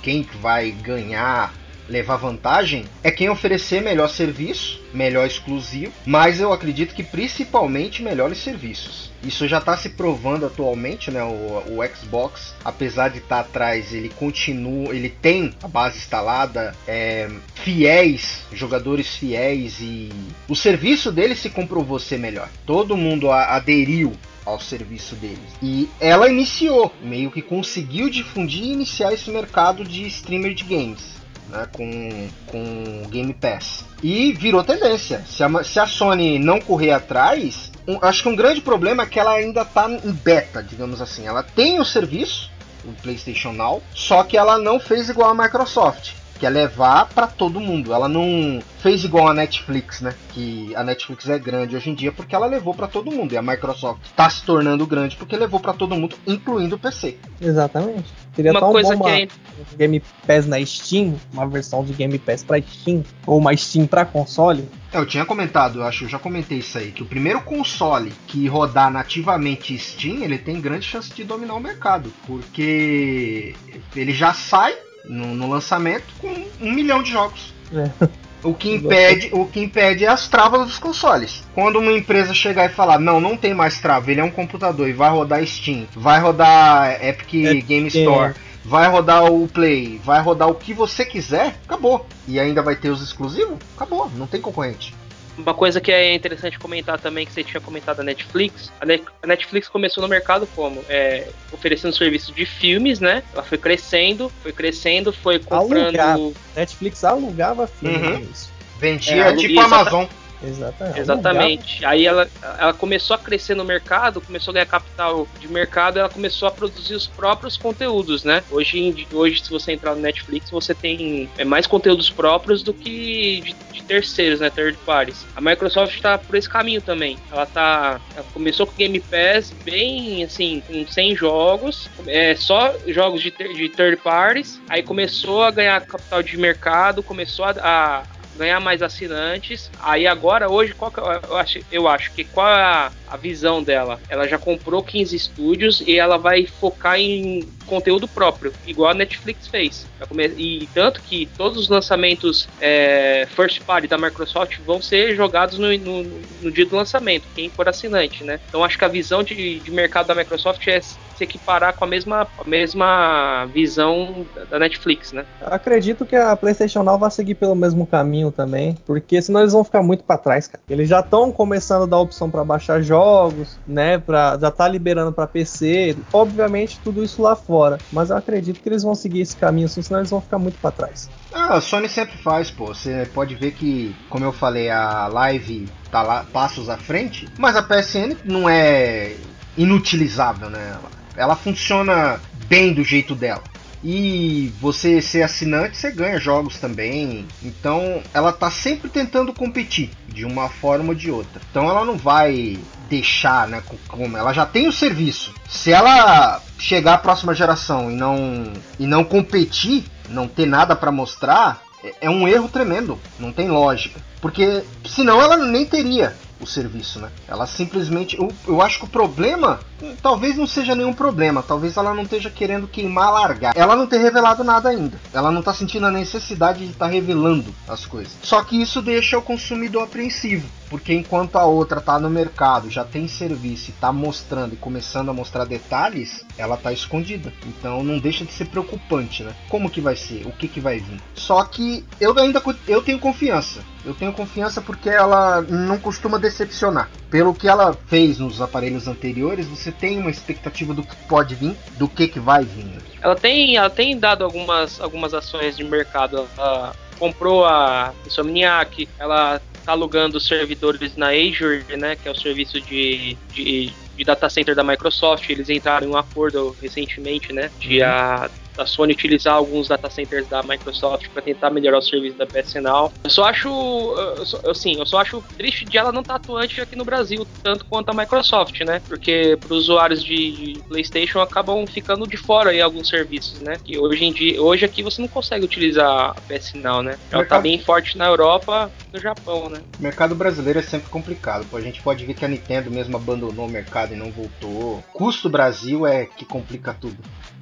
quem vai ganhar levar vantagem é quem oferecer melhor serviço, melhor exclusivo, mas eu acredito que principalmente melhores serviços. Isso já está se provando atualmente, né? O, o Xbox, apesar de estar tá atrás, ele continua, ele tem a base instalada, é, fiéis, jogadores fiéis e o serviço dele se comprovou ser melhor. Todo mundo a, aderiu ao serviço deles. E ela iniciou, meio que conseguiu difundir e iniciar esse mercado de streamer de games né, com, com Game Pass. E virou tendência. Se a, se a Sony não correr atrás, um, acho que um grande problema é que ela ainda está em beta, digamos assim. Ela tem o serviço, o PlayStation Now, só que ela não fez igual a Microsoft que é levar para todo mundo. Ela não fez igual a Netflix, né? Que a Netflix é grande hoje em dia porque ela levou para todo mundo. E a Microsoft está se tornando grande porque levou para todo mundo, incluindo o PC. Exatamente. Seria uma tão coisa bom uma que é... Game Pass na Steam, uma versão de Game Pass para Steam ou uma Steam para console. É, eu tinha comentado, eu acho, eu já comentei isso aí, que o primeiro console que rodar nativamente Steam, ele tem grande chance de dominar o mercado, porque ele já sai no, no lançamento com um milhão de jogos. É. O que, impede, o que impede é as travas dos consoles. Quando uma empresa chegar e falar, não, não tem mais trava, ele é um computador e vai rodar Steam, vai rodar Epic é, Game Store, vai rodar o Play, vai rodar o que você quiser, acabou. E ainda vai ter os exclusivos? Acabou, não tem concorrente. Uma coisa que é interessante comentar também, que você tinha comentado a Netflix, a, Netflix começou no mercado como? É, oferecendo serviço de filmes, né? Ela foi crescendo, foi crescendo, foi comprando. Alugava. Netflix alugava filmes. Uhum. Vendia é, tipo a Amazon. Exatamente. Exatamente. Aí ela, ela começou a crescer no mercado, começou a ganhar capital de mercado, ela começou a produzir os próprios conteúdos, né? Hoje, hoje se você entrar no Netflix, você tem é, mais conteúdos próprios do que de, de terceiros, né? Third parties. A Microsoft está por esse caminho também. Ela tá. Ela começou com Game Pass bem assim, com 100 jogos, é, só jogos de, de third parties. Aí começou a ganhar capital de mercado, começou a, a ganhar mais assinantes. Aí agora, hoje, qual eu acho, eu acho que qual é a, a visão dela? Ela já comprou 15 estúdios e ela vai focar em conteúdo próprio, igual a Netflix fez. E tanto que todos os lançamentos é, first party da Microsoft vão ser jogados no, no, no, dia do lançamento, quem for assinante, né? Então acho que a visão de, de mercado da Microsoft é se equiparar com a mesma, a mesma visão da Netflix, né? Acredito que a PlayStation Now vai seguir pelo mesmo caminho também, porque senão eles vão ficar muito para trás, cara. Eles já estão começando a dar opção para baixar jogos né? Pra, já tá liberando para PC. Obviamente, tudo isso lá fora. Mas eu acredito que eles vão seguir esse caminho, assim, senão eles vão ficar muito para trás. Ah, a Sony sempre faz, pô. Você pode ver que, como eu falei, a live tá lá passos à frente, mas a PSN não é inutilizável, né? Ela funciona bem do jeito dela. E você ser assinante, você ganha jogos também. Então, ela tá sempre tentando competir de uma forma ou de outra. Então, ela não vai deixar, né, como ela já tem o serviço. Se ela chegar à próxima geração e não e não competir, não ter nada para mostrar, é, é um erro tremendo, não tem lógica. Porque senão ela nem teria o serviço, né? Ela simplesmente. Eu, eu acho que o problema. Talvez não seja nenhum problema. Talvez ela não esteja querendo queimar, largar. Ela não ter revelado nada ainda. Ela não está sentindo a necessidade de estar tá revelando as coisas. Só que isso deixa o consumidor apreensivo. Porque enquanto a outra tá no mercado, já tem serviço e tá mostrando e começando a mostrar detalhes, ela tá escondida. Então não deixa de ser preocupante, né? Como que vai ser? O que que vai vir? Só que eu ainda eu tenho confiança. Eu tenho confiança porque ela não costuma decepcionar. Pelo que ela fez nos aparelhos anteriores, você tem uma expectativa do que pode vir, do que que vai vir. Ela tem, ela tem dado algumas, algumas ações de mercado. Ela comprou a Insomniac, ela tá alugando servidores na Azure, né, que é o serviço de, de, de data center da Microsoft. Eles entraram em um acordo recentemente, né, de uhum. a da Sony utilizar alguns data centers da Microsoft para tentar melhorar o serviço da PS Now. Eu só acho, eu só, assim, eu só acho triste de ela não estar tá atuante aqui no Brasil tanto quanto a Microsoft, né? Porque para os usuários de PlayStation acabam ficando de fora em alguns serviços, né? E hoje em dia, hoje aqui você não consegue utilizar a PS Now, né? Ela está bem forte na Europa no Japão, né? O mercado brasileiro é sempre complicado. Pô, a gente pode ver que a Nintendo mesmo abandonou o mercado e não voltou. Custo Brasil é que complica tudo.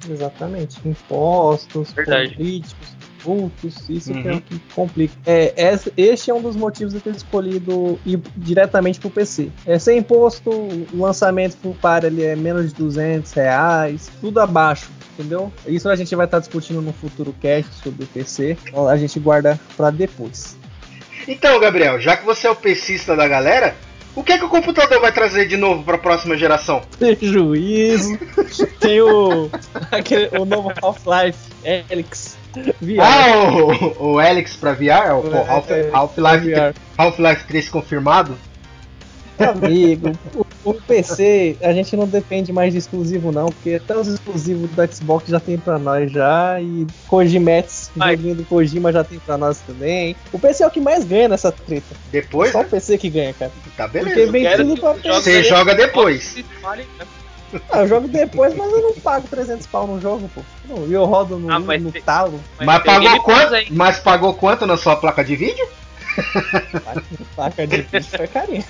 Exatamente impostos, políticos, vultos, isso uhum. que é o uhum. que complica. É, este é um dos motivos de ter escolhido ir diretamente para o PC. É sem imposto, o lançamento full par ele é menos de 200 reais, tudo abaixo. Entendeu? Isso a gente vai estar discutindo no futuro cast sobre o PC. Então a gente guarda para depois. Então, Gabriel, já que você é o PCista da galera, o que é que o computador vai trazer de novo para a próxima geração? Prejuízo. Tem o, aquele, o novo Half-Life Helix. VR. Ah, o, o Helix para VR? O é, Half-Life Half Half 3 confirmado? Amigo, o, o, PC a gente não depende mais de exclusivo não, porque até os exclusivos do Xbox já tem pra nós já, e Kojimetsu, joguinho do Kojima já tem pra nós também. O PC é o que mais ganha nessa treta. Depois? Só o PC que ganha, cara. Tá beleza. Porque vem tudo pra PC. Você joga depois. Ah, eu jogo depois, mas eu não pago 300 pau no jogo, pô. e eu rodo no, ah, no talo. Mas, mas pagou quanto? Mas pagou quanto na sua placa de vídeo? Placa de vídeo foi carinho.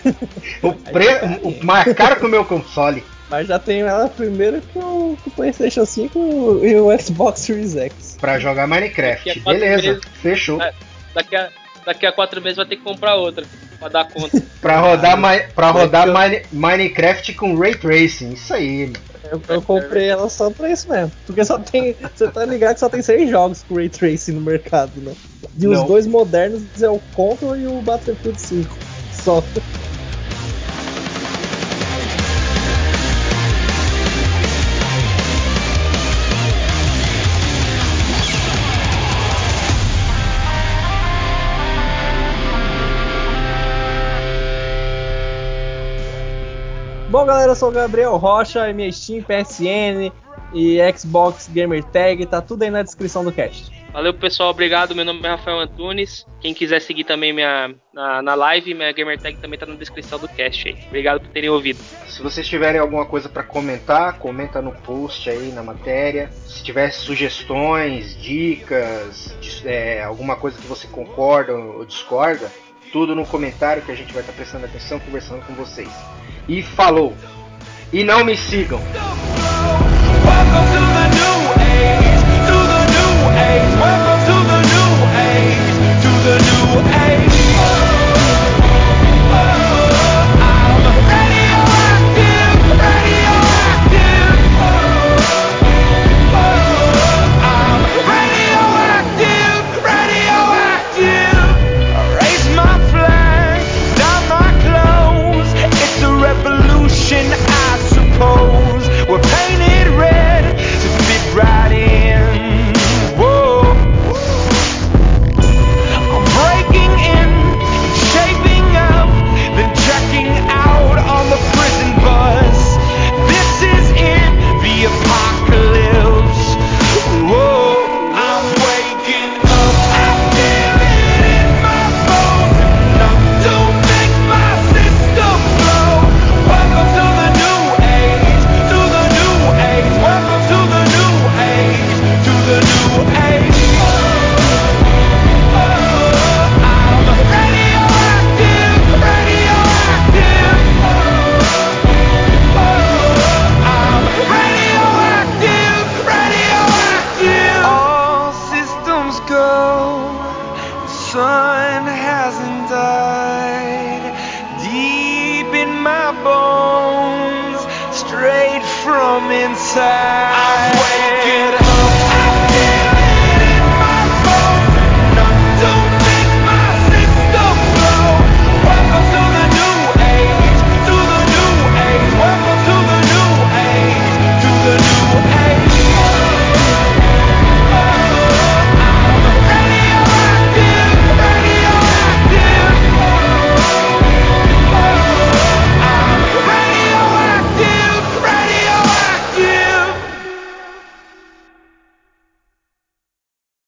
O, pre... o mais caro que o meu console. Mas já tenho ela primeiro com o, com o PlayStation 5 e o Xbox Series X. Pra jogar Minecraft. Beleza, meses, fechou. É, daqui a, daqui a quatro meses vai ter que comprar outra. Pra dar conta. pra rodar, ah, pra rodar Minecraft com Ray Tracing. Isso aí, mano. Eu, eu, comprei ela só pra isso mesmo. Porque só tem. Você tá ligado que só tem seis jogos com Ray Tracing no mercado, né? E os dois modernos é o Control e o Battlefield 5. Só. Bom, galera, eu sou o Gabriel Rocha, minha Steam, PSN e Xbox Gamer Tag, tá tudo aí na descrição do cast. Valeu, pessoal, obrigado. Meu nome é Rafael Antunes. Quem quiser seguir também minha, na, na live, minha Gamer Tag também tá na descrição do cast aí. Obrigado por terem ouvido. Se vocês tiverem alguma coisa para comentar, comenta no post aí, na matéria. Se tiver sugestões, dicas, é, alguma coisa que você concorda ou discorda, tudo no comentário que a gente vai estar prestando atenção, conversando com vocês. E falou! E não me sigam!